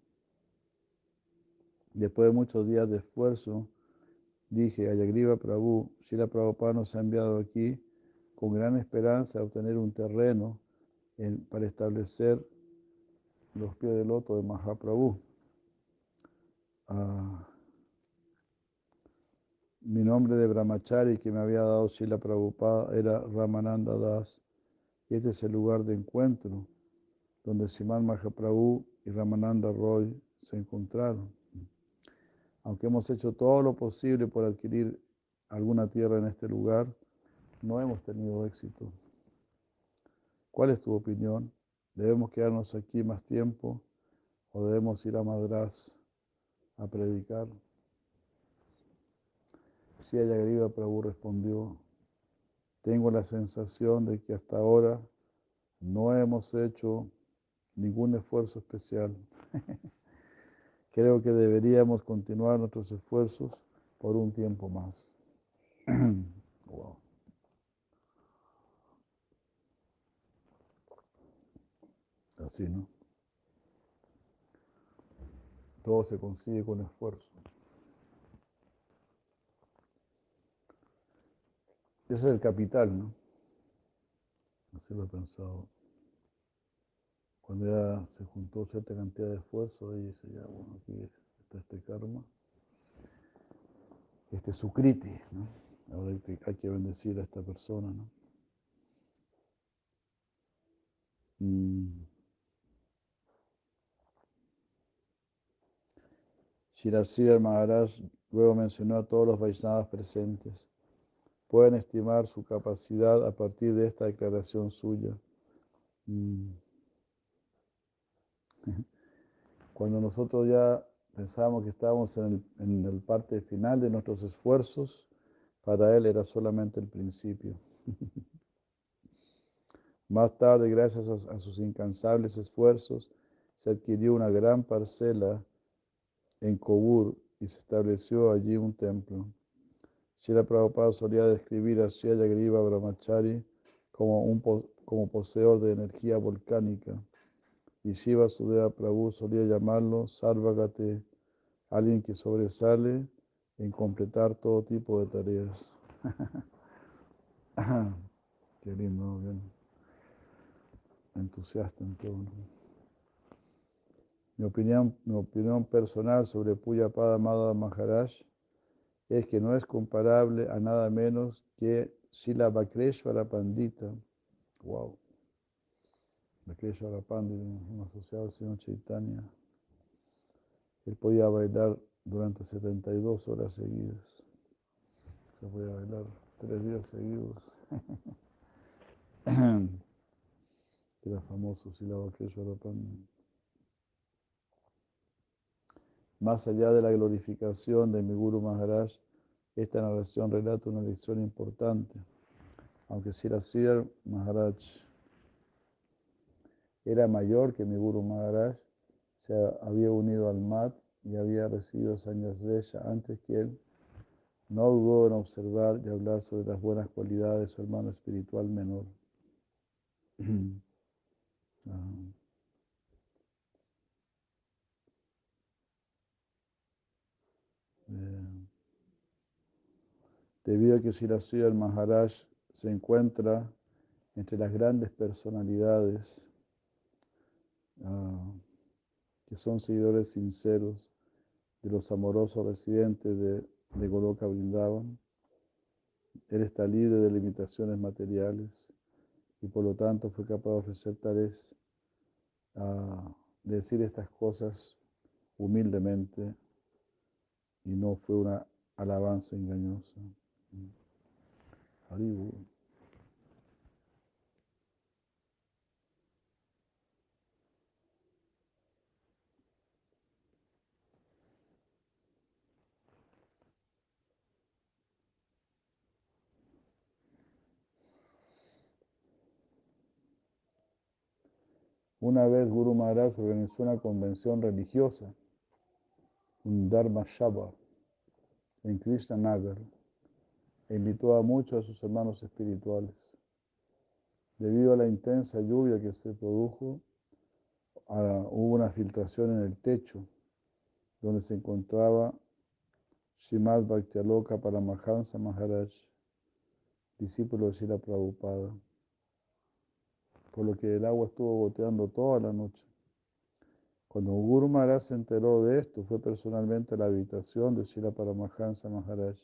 Después de muchos días de esfuerzo, dije, Ayagriva Prabhu, Srila Prabhupada nos ha enviado aquí con gran esperanza de obtener un terreno en, para establecer los pies del loto de Mahaprabhu. Ah, mi nombre de Brahmachari que me había dado Srila Prabhupada era Ramananda Das. Y este es el lugar de encuentro donde Siman Mahaprabhu y Ramananda Roy se encontraron. Aunque hemos hecho todo lo posible por adquirir alguna tierra en este lugar, no hemos tenido éxito. ¿Cuál es tu opinión? ¿Debemos quedarnos aquí más tiempo o debemos ir a Madras a predicar? Si Ayagriva Prabhu respondió, tengo la sensación de que hasta ahora no hemos hecho ningún esfuerzo especial. Creo que deberíamos continuar nuestros esfuerzos por un tiempo más. wow. Así, ¿no? Todo se consigue con esfuerzo. Ese es el capital, ¿no? Así lo he pensado. Cuando ya se juntó cierta cantidad de esfuerzo, ahí dice, ya, bueno, aquí está este karma, este sukriti, ¿no? Ahora hay que bendecir a esta persona, ¿no? Mm. Maharaj luego mencionó a todos los Vaishnavas presentes. Pueden estimar su capacidad a partir de esta declaración suya. Mm. Cuando nosotros ya pensábamos que estábamos en el, parte final de nuestros esfuerzos, para él era solamente el principio. Más tarde, gracias a, sus incansables esfuerzos, se adquirió una gran parcela en Kobur y se estableció allí un templo. Shira Prabhupada solía describir a Griva Brahmachari como, un, como poseedor de energía volcánica y Shiva Sudeva Prabhu solía llamarlo Sarvagate, alguien que sobresale en completar todo tipo de tareas. Qué lindo, bien entusiasta en todo. Mi opinión, mi opinión personal sobre Puya Pada Maharaj es que no es comparable a nada menos que Sila Bakreshwara Pandita. Wow. Bakreshwara Pandita, un asociado al señor Chaitanya. Él podía bailar durante 72 horas seguidas. Se podía bailar tres días seguidos. Era famoso Sila Bakreshwara Pandita. Más allá de la glorificación de mi Guru Maharaj, esta narración relata una lección importante. Aunque Sirasir Maharaj era mayor que mi Guru Maharaj, se había unido al Mat y había recibido Sanyasvesha antes que él, no dudó en observar y hablar sobre las buenas cualidades de su hermano espiritual menor. Ah. Debido a que Sirasya el Maharaj se encuentra entre las grandes personalidades ah, que son seguidores sinceros de los amorosos residentes de, de Goloka él está libre de limitaciones materiales y por lo tanto fue capaz de ofrecer tales, uh, de decir estas cosas humildemente y no fue una alabanza engañosa. Una vez Guru Maharaj organizó una convención religiosa un Dharma Shabbat en Krishna Nagar e invitó a muchos de sus hermanos espirituales. Debido a la intensa lluvia que se produjo, hubo una filtración en el techo donde se encontraba Shimad Bhaktialoka Paramahansa Maharaj, discípulo de Sila Prabhupada, por lo que el agua estuvo goteando toda la noche. Cuando Guru Maharaj se enteró de esto, fue personalmente a la habitación de Srila Paramahansa Maharaj,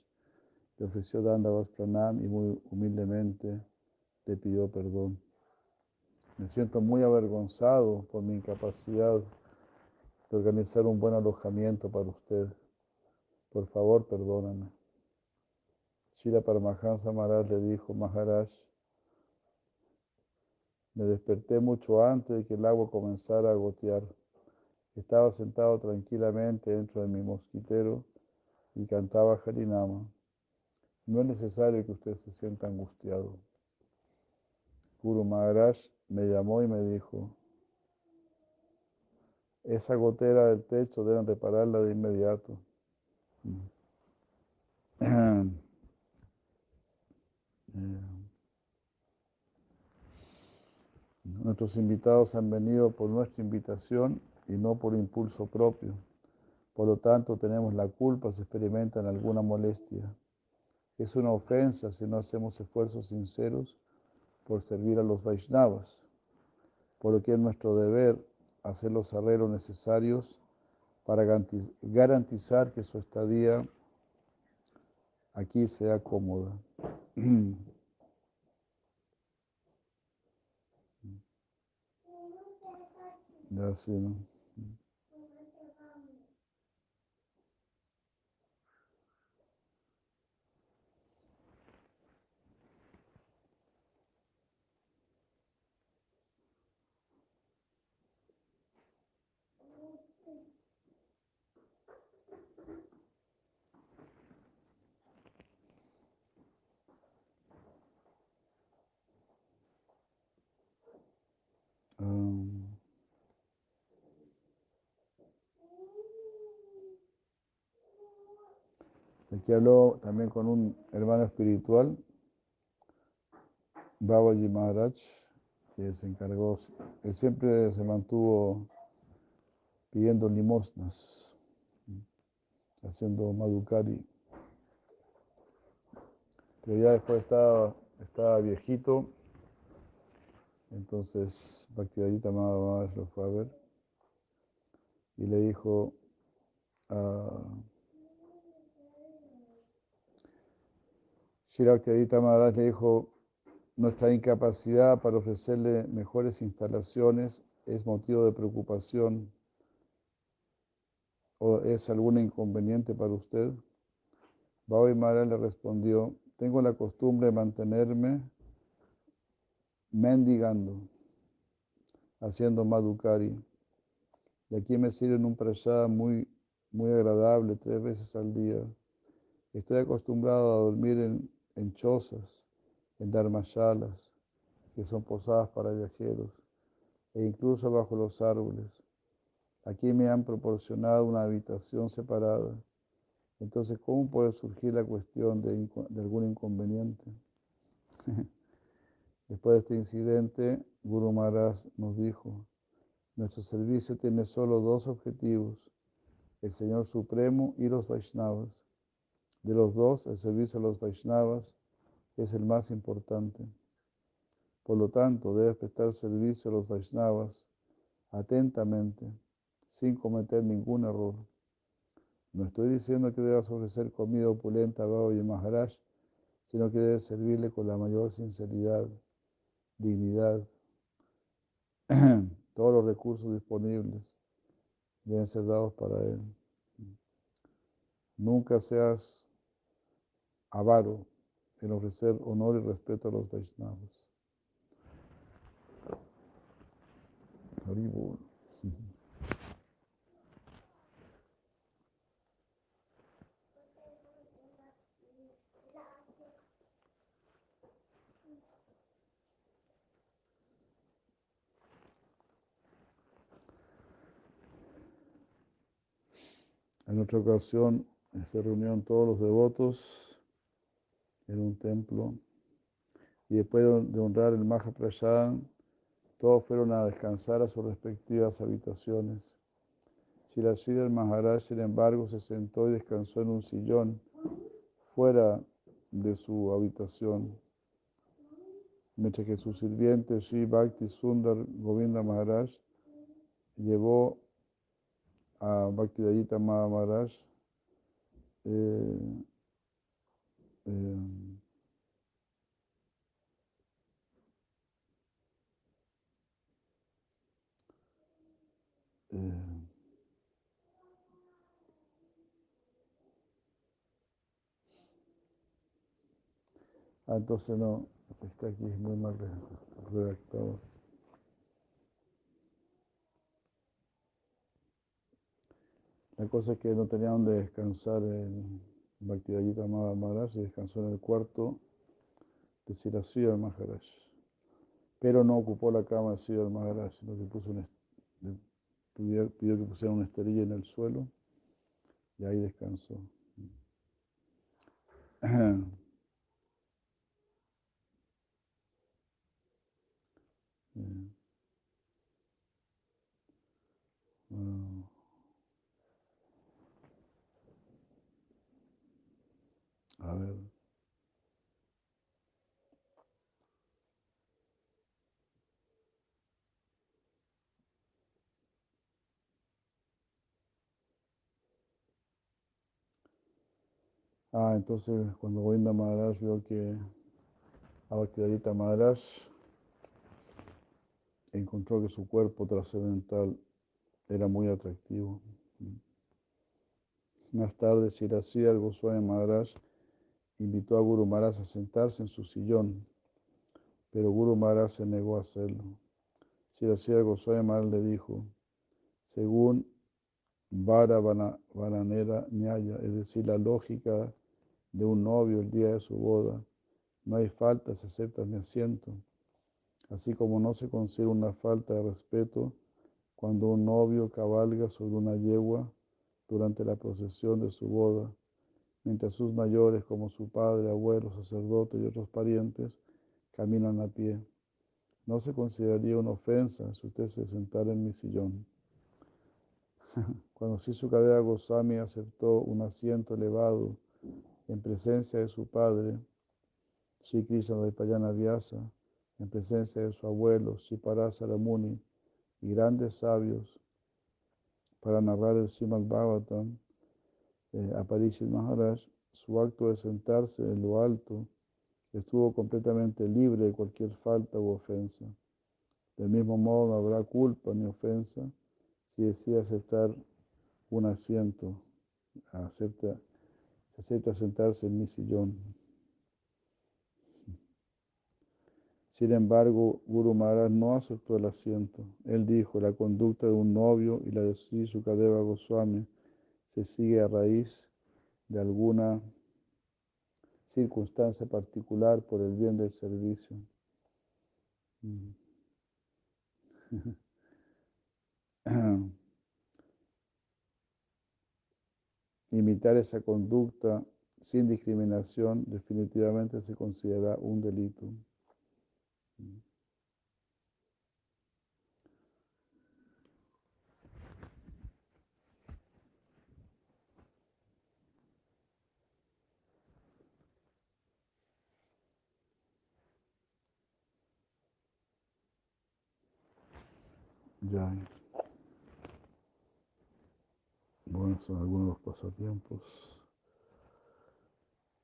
le ofreció Dandavas Pranam y muy humildemente le pidió perdón. Me siento muy avergonzado por mi incapacidad de organizar un buen alojamiento para usted. Por favor, perdóname. Shila Paramahansa Maharaj le dijo, Maharaj, me desperté mucho antes de que el agua comenzara a gotear. Estaba sentado tranquilamente dentro de mi mosquitero y cantaba Harinama. No es necesario que usted se sienta angustiado. Guru Maharaj me llamó y me dijo, esa gotera del techo deben repararla de inmediato. Nuestros invitados han venido por nuestra invitación y no por impulso propio. Por lo tanto, tenemos la culpa si experimentan alguna molestia. Es una ofensa si no hacemos esfuerzos sinceros por servir a los Vaishnavas, por lo que es nuestro deber hacer los arreglos necesarios para garantizar que su estadía aquí sea cómoda. Sí, ¿no? Um, aquí habló también con un hermano espiritual, Babaji Maharaj, que se encargó, él siempre se mantuvo pidiendo limosnas, haciendo madhukari. Pero ya después estaba, estaba viejito, entonces Bhaktivedanta Maharaj lo fue a ver y le dijo, uh, Shri Maharaj le dijo, nuestra incapacidad para ofrecerle mejores instalaciones es motivo de preocupación o es algún inconveniente para usted. Baba Maharaj le respondió, tengo la costumbre de mantenerme mendigando, haciendo madhukari. Y aquí me sirven un prasad muy, muy agradable tres veces al día. Estoy acostumbrado a dormir en, en chozas, en dharmashalas, que son posadas para viajeros, e incluso bajo los árboles. Aquí me han proporcionado una habitación separada. Entonces, ¿cómo puede surgir la cuestión de, de algún inconveniente? Después de este incidente, Guru Maharaj nos dijo, nuestro servicio tiene solo dos objetivos, el Señor Supremo y los Vaishnavas. De los dos, el servicio a los Vaishnavas es el más importante. Por lo tanto, debes prestar servicio a los Vaishnavas atentamente, sin cometer ningún error. No estoy diciendo que debas ofrecer comida opulenta a Baba y Maharaj, sino que debes servirle con la mayor sinceridad dignidad, todos los recursos disponibles deben ser dados para él. Nunca seas avaro en ofrecer honor y respeto a los Vaishnavas. En otra ocasión se reunieron todos los devotos en un templo y después de honrar el Mahaprasad, todos fueron a descansar a sus respectivas habitaciones. Shirashira el Maharaj, sin embargo, se sentó y descansó en un sillón fuera de su habitación, mientras que su sirviente Sri Bhakti Sundar Govinda Maharaj llevó a Bhaktivedanta Maharaj eh, eh, eh, Ah, entonces no, está aquí es muy mal redactado. La cosa es que no tenía donde descansar. El, Bhaktivedanta Maharaj descansó en el cuarto de Sirasya Maharaj. Pero no ocupó la cama de Sridhar Maharaj, sino que puso un, pidió, pidió que pusiera una esterilla en el suelo y ahí descansó. A ver. Ah, entonces cuando Govinda Maharaj vio que Abhaktidarita Maharaj encontró que su cuerpo trascendental era muy atractivo. Más tarde, Sirasya el Goswami Maharaj invitó a Guru Maharaj a sentarse en su sillón, pero Guru Maharaj se negó a hacerlo. Sirasya el Goswami Maharaj le dijo, según Vara Varanera Nyaya, es decir, la lógica de un novio el día de su boda, no hay falta si aceptas mi asiento, así como no se considera una falta de respeto cuando un novio cabalga sobre una yegua durante la procesión de su boda, mientras sus mayores como su padre, abuelo, sacerdote y otros parientes caminan a pie. No se consideraría una ofensa si usted se sentara en mi sillón. Cuando Sisukadeva Goswami aceptó un asiento elevado en presencia de su padre, Sri Krishna de Payana Vyasa, en presencia de su abuelo, Siparasa Muni, y grandes sabios, para narrar el Srimad eh, Maharaj, su acto de sentarse en lo alto estuvo completamente libre de cualquier falta u ofensa. Del mismo modo, no habrá culpa ni ofensa si decide aceptar un asiento, acepta acepta sentarse en mi sillón. Sin embargo, Guru Maharaj no aceptó el asiento. Él dijo, la conducta de un novio y la de Sri Sukadeva Goswami se sigue a raíz de alguna circunstancia particular por el bien del servicio. Mm. Imitar esa conducta sin discriminación definitivamente se considera un delito. Bueno, son algunos de los pasatiempos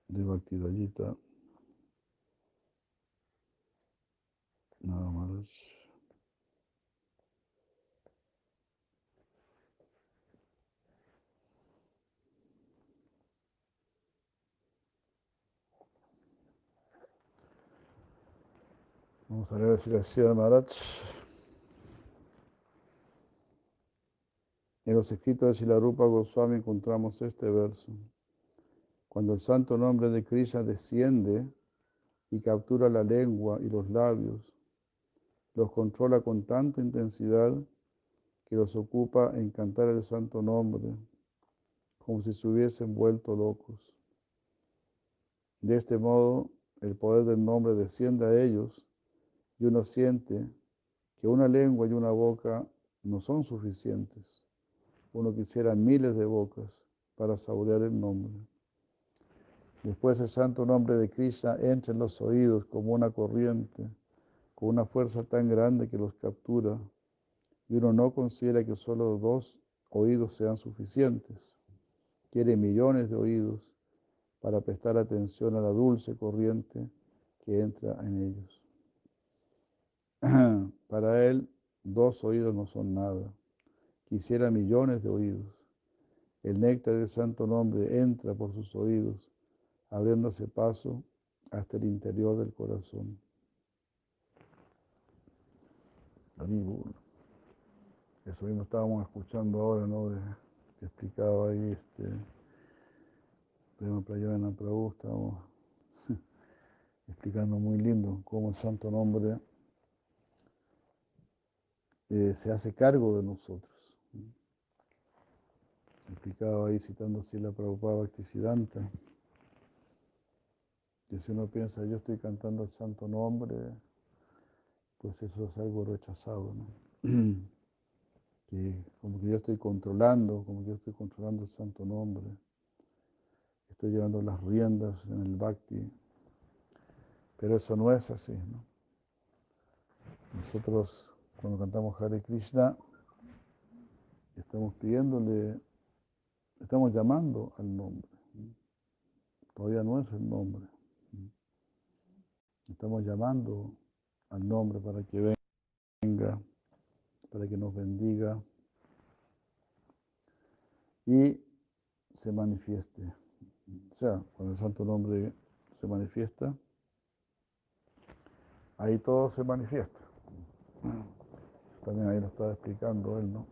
de Bhakti Nada más. Vamos a la de Maharaj. En los escritos de Silarupa Goswami encontramos este verso. Cuando el santo nombre de Krishna desciende y captura la lengua y los labios, los controla con tanta intensidad que los ocupa en cantar el santo nombre, como si se hubiesen vuelto locos. De este modo, el poder del nombre desciende a ellos y uno siente que una lengua y una boca no son suficientes uno quisiera miles de bocas para saborear el nombre. Después el santo nombre de Krishna entra en los oídos como una corriente, con una fuerza tan grande que los captura, y uno no considera que solo dos oídos sean suficientes. Quiere millones de oídos para prestar atención a la dulce corriente que entra en ellos. Para él, dos oídos no son nada quisiera millones de oídos. El néctar del santo nombre entra por sus oídos, abriéndose paso hasta el interior del corazón. Eso mismo estábamos escuchando ahora, ¿no? De, que explicaba ahí este Prema Prayana Prabhu, estábamos explicando muy lindo cómo el santo nombre eh, se hace cargo de nosotros. Explicaba ahí citando así la Prabhupada Bhaktisiddhanta, que si uno piensa yo estoy cantando el santo nombre, pues eso es algo rechazado, ¿no? que como que yo estoy controlando, como que yo estoy controlando el santo nombre, estoy llevando las riendas en el bhakti, pero eso no es así, ¿no? Nosotros cuando cantamos Hare Krishna, estamos pidiéndole, estamos llamando al nombre, todavía no es el nombre, estamos llamando al nombre para que venga para que nos bendiga y se manifieste. O sea, cuando el santo nombre se manifiesta, ahí todo se manifiesta. También ahí lo estaba explicando él, ¿no?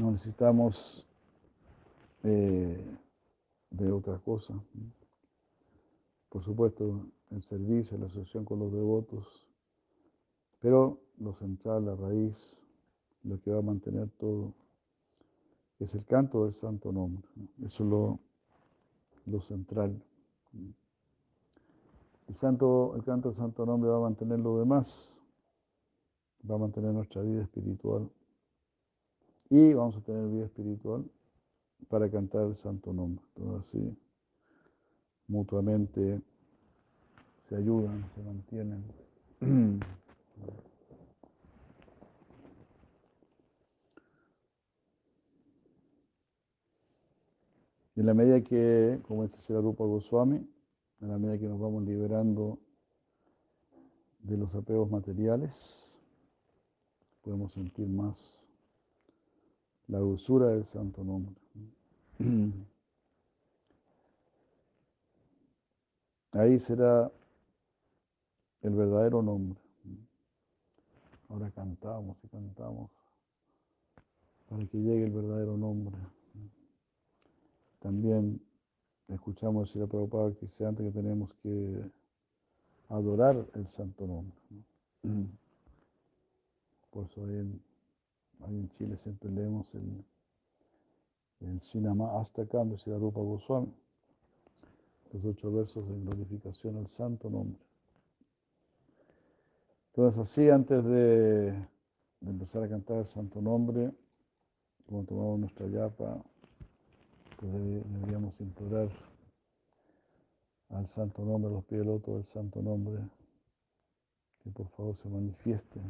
No necesitamos eh, de otra cosa. Por supuesto, el servicio, la asociación con los devotos, pero lo central, la raíz, lo que va a mantener todo, es el canto del santo nombre. Eso es lo, lo central. El, santo, el canto del santo nombre va a mantener lo demás, va a mantener nuestra vida espiritual. Y vamos a tener vida espiritual para cantar el santo nombre. Todo así, mutuamente se ayudan, se mantienen. en la medida que, como dice la Rupa Goswami, en la medida que nos vamos liberando de los apegos materiales, podemos sentir más la dulzura del santo nombre. Ahí será el verdadero nombre. Ahora cantamos y cantamos para que llegue el verdadero nombre. También escuchamos la Prabhupada que dice antes que tenemos que adorar el santo nombre. Por eso ahí en, Chile siempre leemos el, el Sinama hasta cambio la Rupa Goswami, los ocho versos de glorificación al santo nombre. Entonces así antes de, de empezar a cantar el santo nombre, como tomamos nuestra yapa, pues deberíamos implorar al santo nombre, los pies del otro del santo nombre, que por favor se manifieste.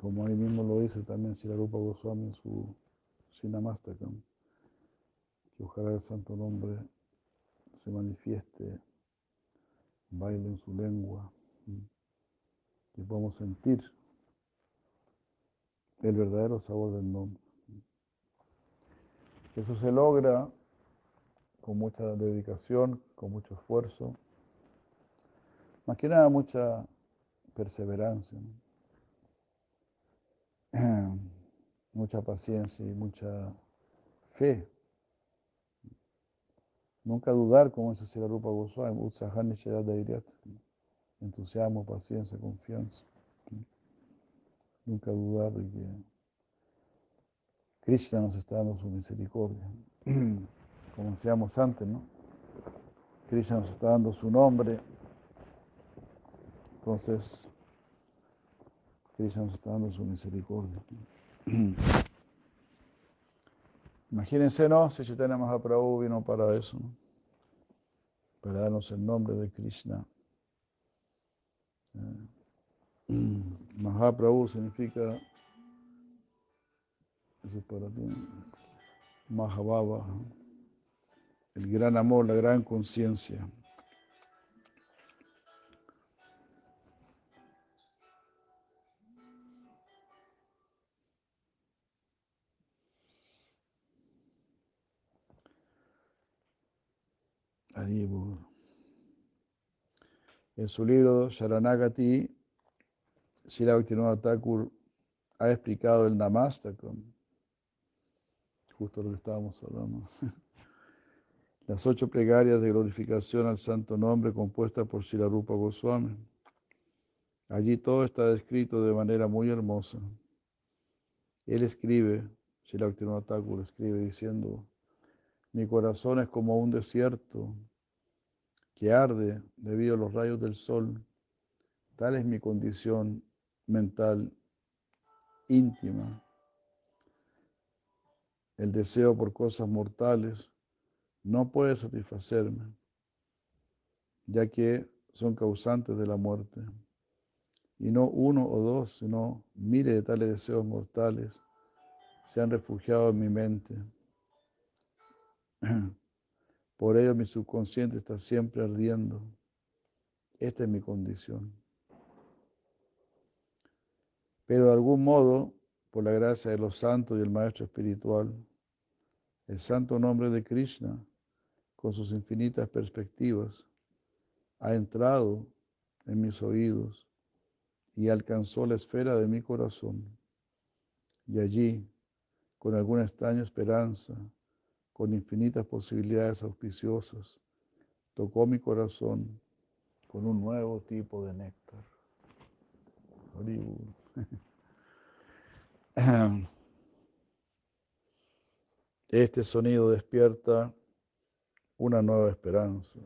Como ahí mismo lo dice también Shirarupa Goswami en su Sinamastakam, que ojalá el santo nombre se manifieste, baile en su lengua, que podamos sentir el verdadero sabor del nombre. Eso se logra con mucha dedicación, con mucho esfuerzo, más que nada mucha perseverancia, mucha paciencia y mucha fe. Nunca dudar, como dice la Rupa Goswami, entusiasmo, paciencia, confianza. Nunca dudar de que Krishna nos está dando su misericordia. Como decíamos antes, ¿no? Krishna nos está dando su nombre. Entonces, Krishna nos dando su misericordia. Imagínense, ¿no? Si Chaitanya Mahaprabhu vino para eso, ¿no? Para darnos el nombre de Krishna. Mahaprabhu significa, eso es para ti, Mahababa, el gran amor, la gran conciencia. En su libro Sharanagati, Srila Bhaktivinoda Thakur ha explicado el Namastakam, justo lo que estábamos hablando. Las ocho plegarias de glorificación al santo nombre compuestas por Srila Rupa Goswami. Allí todo está descrito de manera muy hermosa. Él escribe, Srila Bhaktivinoda Thakur escribe diciendo, mi corazón es como un desierto que arde debido a los rayos del sol. Tal es mi condición mental íntima. El deseo por cosas mortales no puede satisfacerme, ya que son causantes de la muerte. Y no uno o dos, sino miles de tales deseos mortales se han refugiado en mi mente. Por ello mi subconsciente está siempre ardiendo. Esta es mi condición. Pero de algún modo, por la gracia de los santos y el Maestro Espiritual, el santo nombre de Krishna, con sus infinitas perspectivas, ha entrado en mis oídos y alcanzó la esfera de mi corazón. Y allí, con alguna extraña esperanza, con infinitas posibilidades auspiciosas, tocó mi corazón con un nuevo tipo de néctar. Este sonido despierta una nueva esperanza.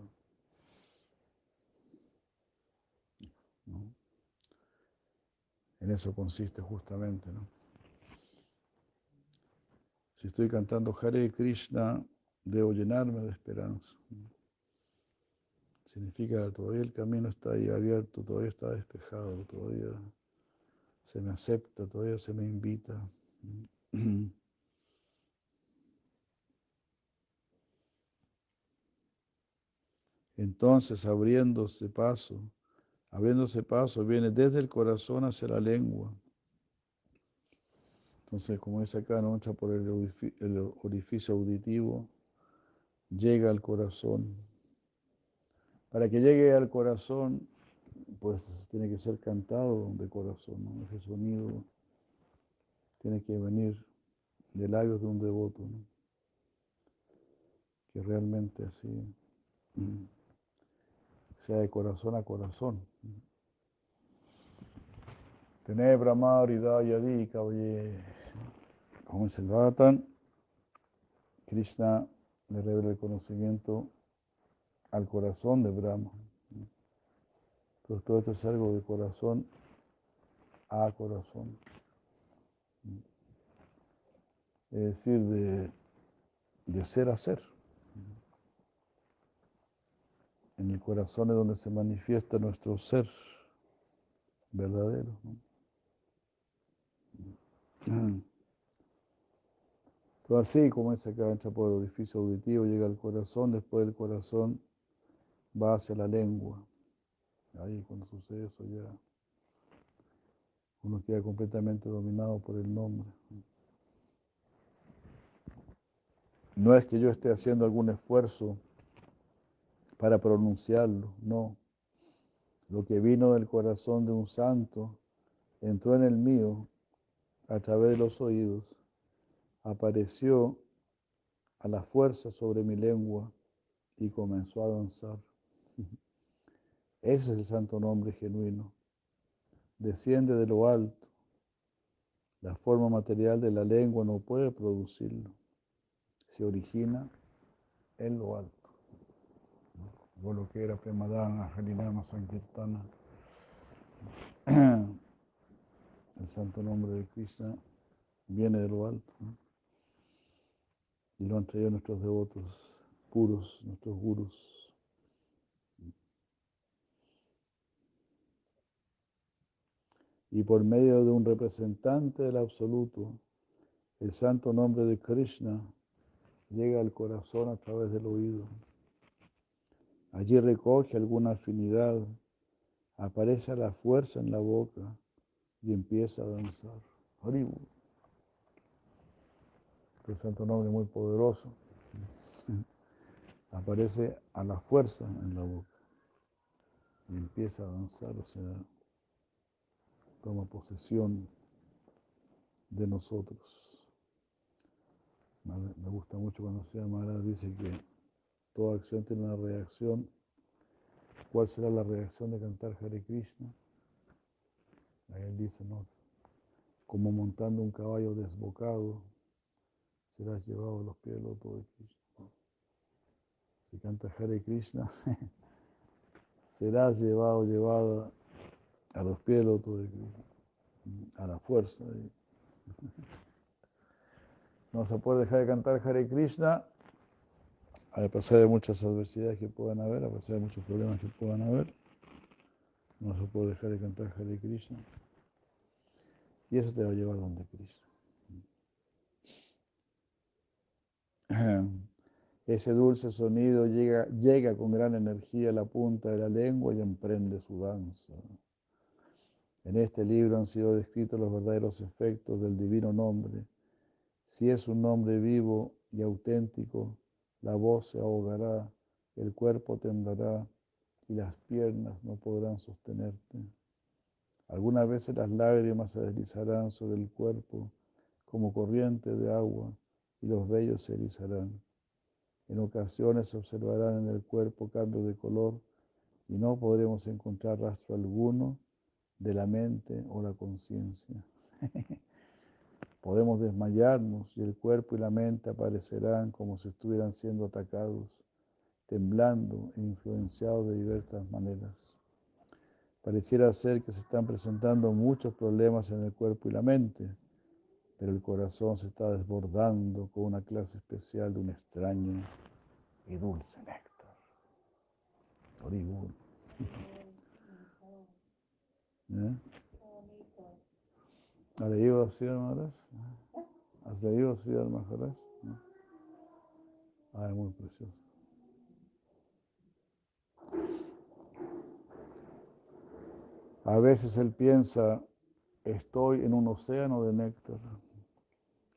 En eso consiste justamente, ¿no? Si estoy cantando Hare Krishna, debo llenarme de esperanza. Significa que todavía el camino está ahí abierto, todavía está despejado, todavía se me acepta, todavía se me invita. Entonces, abriéndose paso, abriéndose paso, viene desde el corazón hacia la lengua. Entonces, como dice acá, no entra por el orificio, auditivo, llega al corazón. Para que llegue al corazón, pues tiene que ser cantado de corazón, ¿no? ese sonido tiene que venir de labios de un devoto, ¿no? que realmente así sea de corazón a corazón. Tener Brahma, Yadi, Kavaye. Como el Bhattan, Krishna le revela el conocimiento al corazón de Brahma. Entonces todo esto es algo de corazón a corazón. Es decir, de, de ser a ser. En el corazón es donde se manifiesta nuestro ser verdadero. Entonces así como es acá entra por el orificio auditivo, llega al corazón, después del corazón va hacia la lengua. Ahí cuando sucede eso ya uno queda completamente dominado por el nombre. No es que yo esté haciendo algún esfuerzo para pronunciarlo, no. Lo que vino del corazón de un santo entró en el mío a través de los oídos, apareció a la fuerza sobre mi lengua y comenzó a danzar. Ese es el santo nombre genuino. Desciende de lo alto. La forma material de la lengua no puede producirlo. Se origina en lo alto. Por lo que era Premadana, Harinama, Sankirtana. El santo nombre de Krishna viene de lo alto. Y lo han traído nuestros devotos puros, nuestros gurus. y por medio de un representante del absoluto, el santo nombre de Krishna llega al corazón a través del oído. Allí recoge alguna afinidad, aparece la fuerza en la boca y empieza a danzar. Haribu. El santo nombre muy poderoso. aparece a la fuerza en la boca y empieza a avanzar, o sea, toma posesión de nosotros. Me gusta mucho cuando se Maharaj dice que toda acción tiene una reacción. ¿Cuál será la reacción de cantar Hare Krishna? Ahí él dice, ¿no? Como montando un caballo desbocado, serás llevado a los pies del loto de Krishna. Si canta Hare Krishna, serás llevado, llevado a los pies del de Krishna, a la fuerza. No se puede dejar de cantar Hare Krishna a pesar de muchas adversidades que puedan haber, a pesar de muchos problemas que puedan haber. No se puede dejar de cantar Hare Krishna. Y eso te va a llevar donde Krishna. Ese dulce sonido llega, llega con gran energía a la punta de la lengua y emprende su danza. En este libro han sido descritos los verdaderos efectos del divino nombre. Si es un nombre vivo y auténtico, la voz se ahogará, el cuerpo temblará y las piernas no podrán sostenerte. Algunas veces las lágrimas se deslizarán sobre el cuerpo como corriente de agua y los vellos se erizarán. En ocasiones se observarán en el cuerpo cambios de color y no podremos encontrar rastro alguno de la mente o la conciencia. Podemos desmayarnos y el cuerpo y la mente aparecerán como si estuvieran siendo atacados, temblando e influenciados de diversas maneras. Pareciera ser que se están presentando muchos problemas en el cuerpo y la mente, pero el corazón se está desbordando con una clase especial de un extraño y dulce néctar. ¿Eh? ¿Has leído a Sridhar Maharaj? ¿Has leído a Sridhar Maharaj? Ah, es muy precioso. A veces él piensa, estoy en un océano de néctar.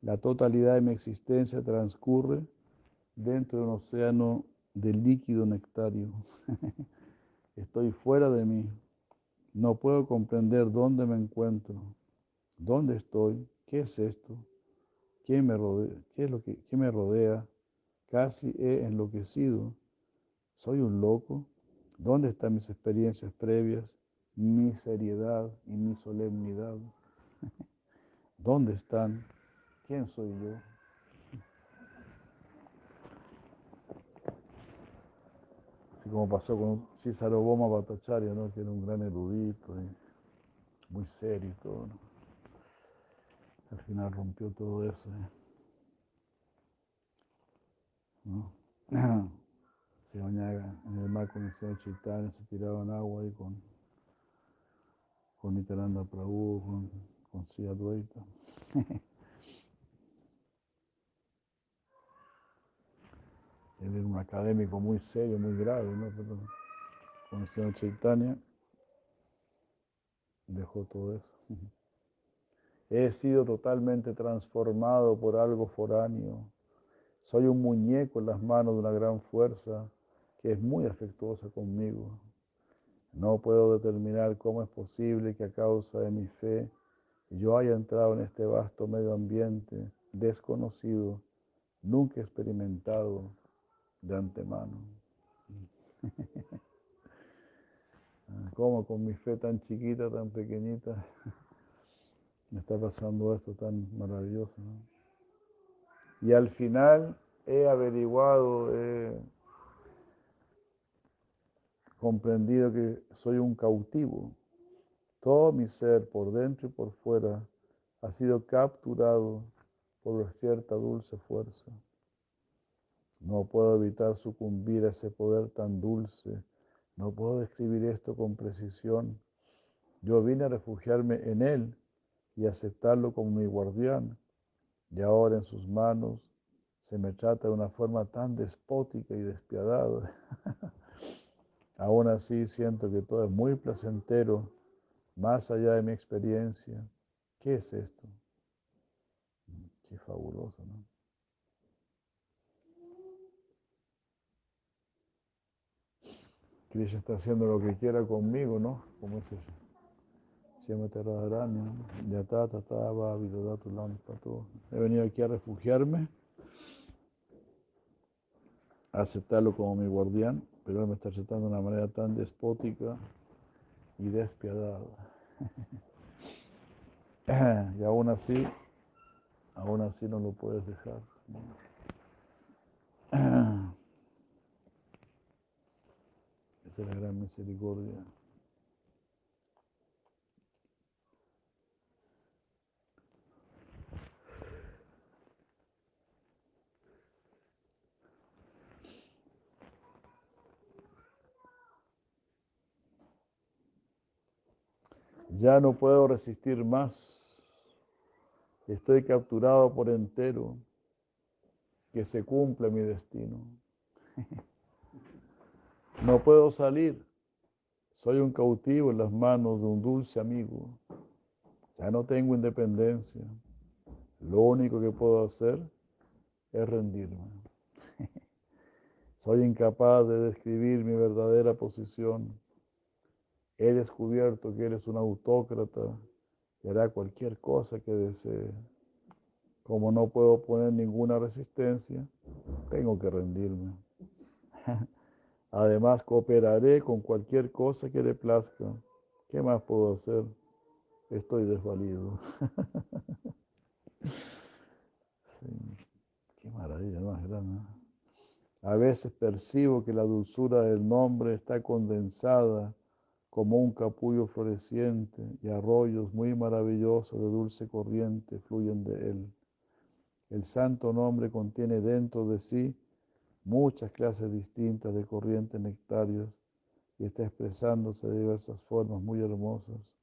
La totalidad de mi existencia transcurre dentro de un océano de líquido nectario. Estoy fuera de mí. No puedo comprender dónde me encuentro, dónde estoy, qué es esto, quién me rodea, qué es lo que qué me rodea. Casi he enloquecido. ¿Soy un loco? ¿Dónde están mis experiencias previas? Mi seriedad y mi solemnidad. ¿Dónde están? ¿Quién soy yo? Así como pasó con Cisaroboma Bhattacharya, ¿no? que era un gran erudito, y muy serio y todo. ¿no? Al final rompió todo eso. ¿eh? ¿no? Se bañaba en el mar con el señor Chaitanya, se tiraba en agua y con con Nityananda Prabhu, con, con Advaita. Él era un académico muy serio, muy grave, ¿no? Pero con el señor Chaitanya dejó todo eso. He sido totalmente transformado por algo foráneo. Soy un muñeco en las manos de una gran fuerza que es muy afectuosa conmigo. No puedo determinar cómo es posible que a causa de mi fe yo haya entrado en este vasto medio ambiente desconocido, nunca experimentado de antemano. ¿Cómo con mi fe tan chiquita, tan pequeñita, me está pasando esto tan maravilloso? Y al final he averiguado, he comprendido que soy un cautivo. Todo mi ser, por dentro y por fuera, ha sido capturado por cierta dulce fuerza. No puedo evitar sucumbir a ese poder tan dulce. No puedo describir esto con precisión. Yo vine a refugiarme en Él y aceptarlo como mi guardián. Y ahora en sus manos se me trata de una forma tan despótica y despiadada. Aún así siento que todo es muy placentero, más allá de mi experiencia. ¿Qué es esto? Qué fabuloso, ¿no? Krishna está haciendo lo que quiera conmigo, ¿no? Como eso. Siempre Radharani, Yata, Tatava, Vidodatu, todo. He venido aquí a refugiarme, a aceptarlo como mi guardián, pero me está aceptando de una manera tan despótica y despiadada. y aún así, aún así no lo puedes dejar. Esa es la gran misericordia. Ya no puedo resistir más. Estoy capturado por entero. Que se cumple mi destino. No puedo salir. Soy un cautivo en las manos de un dulce amigo. Ya no tengo independencia. Lo único que puedo hacer es rendirme. Soy incapaz de describir mi verdadera posición. He descubierto que eres un autócrata y hará cualquier cosa que desee. Como no puedo poner ninguna resistencia, tengo que rendirme. Además, cooperaré con cualquier cosa que le plazca. ¿Qué más puedo hacer? Estoy desvalido. qué maravilla más grande. A veces percibo que la dulzura del nombre está condensada como un capullo floreciente y arroyos muy maravillosos de dulce corriente fluyen de él. El santo nombre contiene dentro de sí muchas clases distintas de corrientes nectarias y está expresándose de diversas formas muy hermosas.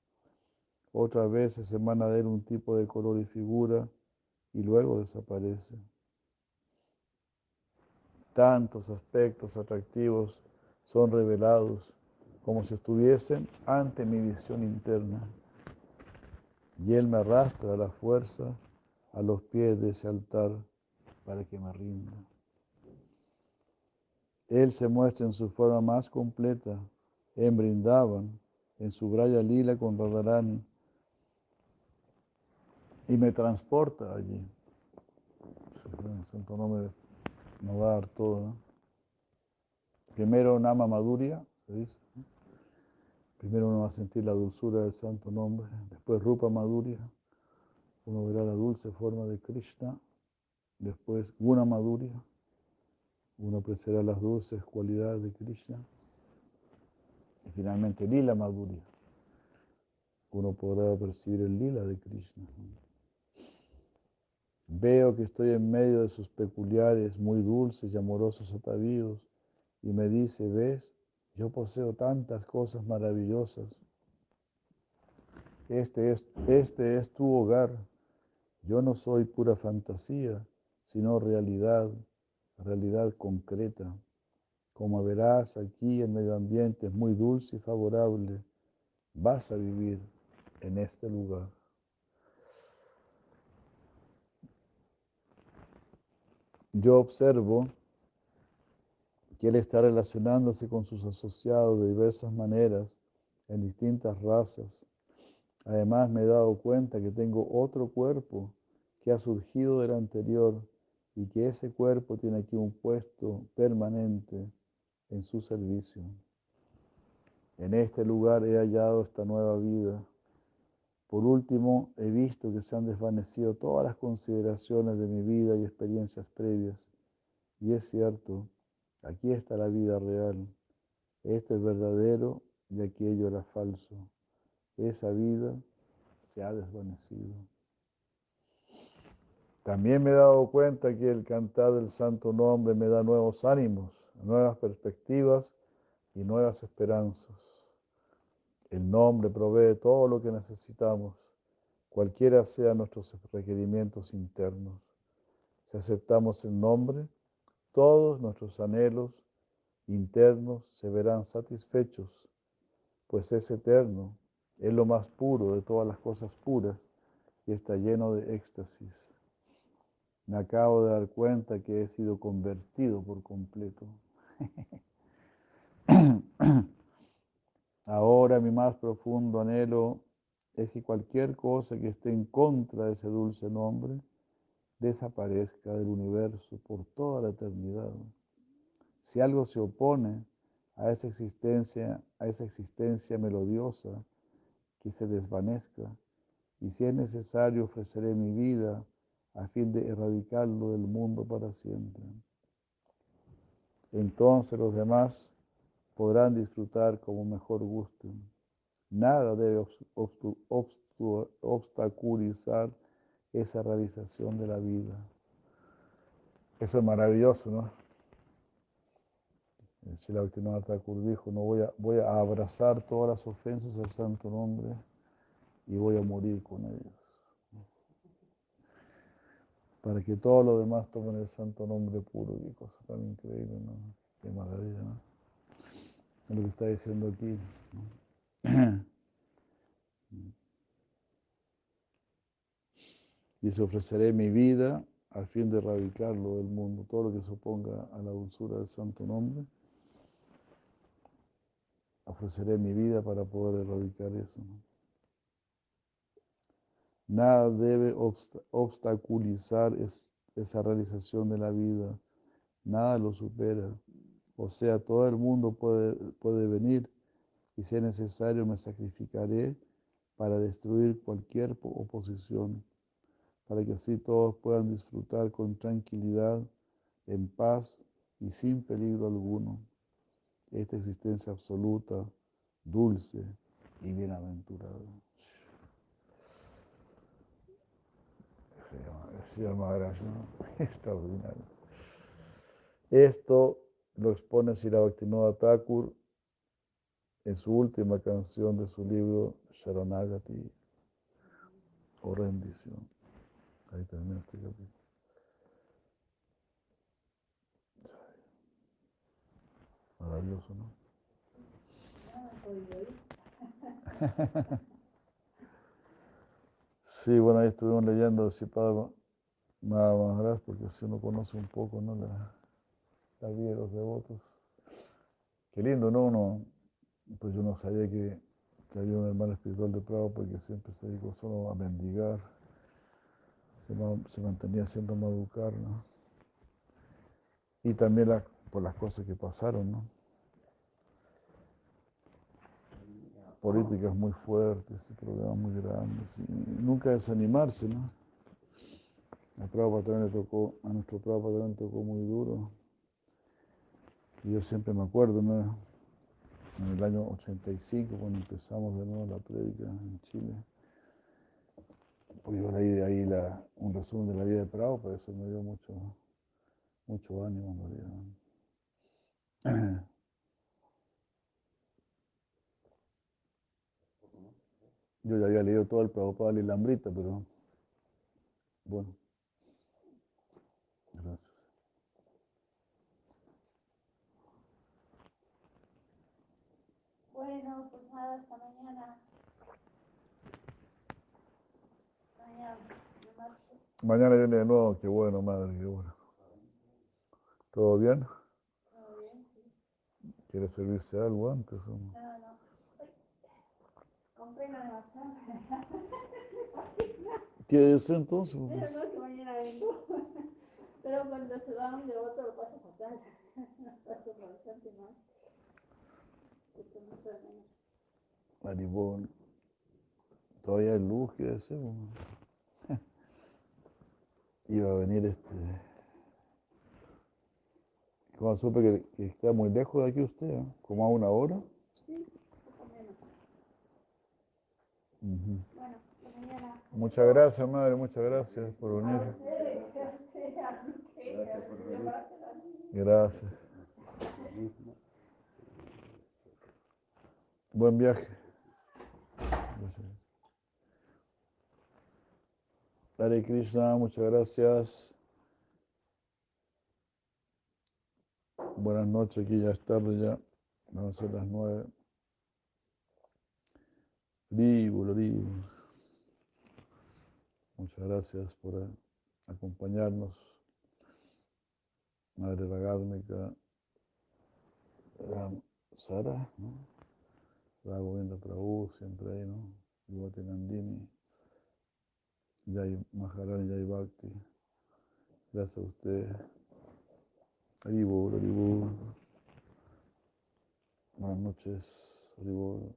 Otras veces emana de él un tipo de color y figura y luego desaparece. Tantos aspectos atractivos son revelados como si estuviesen ante mi visión interna. Y Él me arrastra a la fuerza a los pies de ese altar para que me rinda. Él se muestra en su forma más completa, en Brindavan, en su braya lila con Radharani, y me transporta allí. Santo nombre no va a dar todo. Primero Nama Maduria, se dice. Primero uno va a sentir la dulzura del santo nombre, después Rupa Maduria, uno verá la dulce forma de Krishna, después Guna Maduria, uno apreciará las dulces cualidades de Krishna, y finalmente Lila Maduria, uno podrá percibir el lila de Krishna. Veo que estoy en medio de sus peculiares, muy dulces y amorosos atavíos, y me dice, ves, yo poseo tantas cosas maravillosas. Este es, este es tu hogar. Yo no soy pura fantasía, sino realidad, realidad concreta. Como verás aquí el medio ambiente es muy dulce y favorable. Vas a vivir en este lugar. Yo observo que Él está relacionándose con sus asociados de diversas maneras, en distintas razas. Además me he dado cuenta que tengo otro cuerpo que ha surgido del anterior y que ese cuerpo tiene aquí un puesto permanente en su servicio. En este lugar he hallado esta nueva vida. Por último, he visto que se han desvanecido todas las consideraciones de mi vida y experiencias previas. Y es cierto, Aquí está la vida real. Esto es verdadero y aquello era falso. Esa vida se ha desvanecido. También me he dado cuenta que el cantar del santo nombre me da nuevos ánimos, nuevas perspectivas y nuevas esperanzas. El nombre provee todo lo que necesitamos, cualquiera sean nuestros requerimientos internos. Si aceptamos el nombre, todos nuestros anhelos internos se verán satisfechos, pues es eterno, es lo más puro de todas las cosas puras y está lleno de éxtasis. Me acabo de dar cuenta que he sido convertido por completo. Ahora mi más profundo anhelo es que cualquier cosa que esté en contra de ese dulce nombre desaparezca del universo por toda la eternidad. Si algo se opone a esa existencia, a esa existencia melodiosa, que se desvanezca, y si es necesario ofreceré mi vida a fin de erradicarlo del mundo para siempre. Entonces los demás podrán disfrutar como mejor gusten. Nada debe obstaculizar esa realización de la vida. Eso es maravilloso, ¿no? El Thakur dijo, no voy a, voy a abrazar todas las ofensas al santo nombre y voy a morir con ellos. Para que todos los demás tomen el santo nombre puro, qué cosa tan increíble, ¿no? Qué maravilla, ¿no? Es lo que está diciendo aquí. Dice, ofreceré mi vida al fin de erradicarlo del mundo, todo lo que se oponga a la dulzura del santo nombre. Ofreceré mi vida para poder erradicar eso. Nada debe obstaculizar esa realización de la vida. Nada lo supera. O sea, todo el mundo puede, puede venir y si es necesario me sacrificaré para destruir cualquier oposición, para que así todos puedan disfrutar con tranquilidad, en paz y sin peligro alguno esta existencia absoluta, dulce y bienaventurada. Señor Maharaj, extraordinario. Esto lo expone Sri Bhaktivinoda Thakur en su última canción de su libro Sharanagati o rendición. Ahí termina este capítulo. Maravilloso, ¿no? Sí, bueno, ahí estuvimos leyendo Sipada Maharaj porque así uno conoce un poco ¿no? la, la vida de los devotos. Qué lindo, ¿no? Uno, pues yo no sabía que, que había un hermano espiritual de Prado porque siempre se dedicó solo a mendigar, se, mantenía haciendo maducar, ¿no? Y también la, por las cosas que pasaron, ¿no? Políticas muy fuertes, problemas muy grandes, y nunca desanimarse, ¿no? A Prabhupada le tocó, a nuestro Prabhupada le tocó muy duro. Y yo siempre me acuerdo, ¿no? en el año 85, cuando empezamos de nuevo la prédica en Chile, pues yo leí de ahí la, un resumen de la vida de Prado, pero eso me dio mucho, mucho ánimo realidad. Yo ya había leído todo el Prabhupada y la Lambrita, pero bueno. Gracias. Bueno, pues nada, hasta mañana. Mañana, viene de nuevo, qué bueno, madre, qué bueno. ¿Todo bien? ¿Todo bien? Sí. ¿Quiere servirse algo antes? o no? No, no. Compré una demasiado. ¿Qué es entonces? Pero no, que mañana vengo. Pero cuando se va un devoto lo paso fatal. Lo paso bastante mal. Maribón. Todavía hay luz, ¿qué decir? Iba a venir este. Cuando supe que, que está muy lejos de aquí usted, ¿eh? como a una hora. Sí. Bueno, mañana. Muchas gracias, madre, muchas gracias por venir. Gracias por venir. Gracias. Lo mismo. Buen viaje. Gracias. Hare Krishna, muchas gracias. Buenas noches, aquí ya es tarde ya. Van a ser las nueve. Libu, Libu. Muchas gracias por acompañarnos. Madre Ragármica, Sara, ¿no? Ragovinda Prabhu, siempre ahí, ¿no? Nandini, Jai Maharani, Jai Bhakti. Gracias a usted. Haribol, Haribol. Buenas noches, Haribol.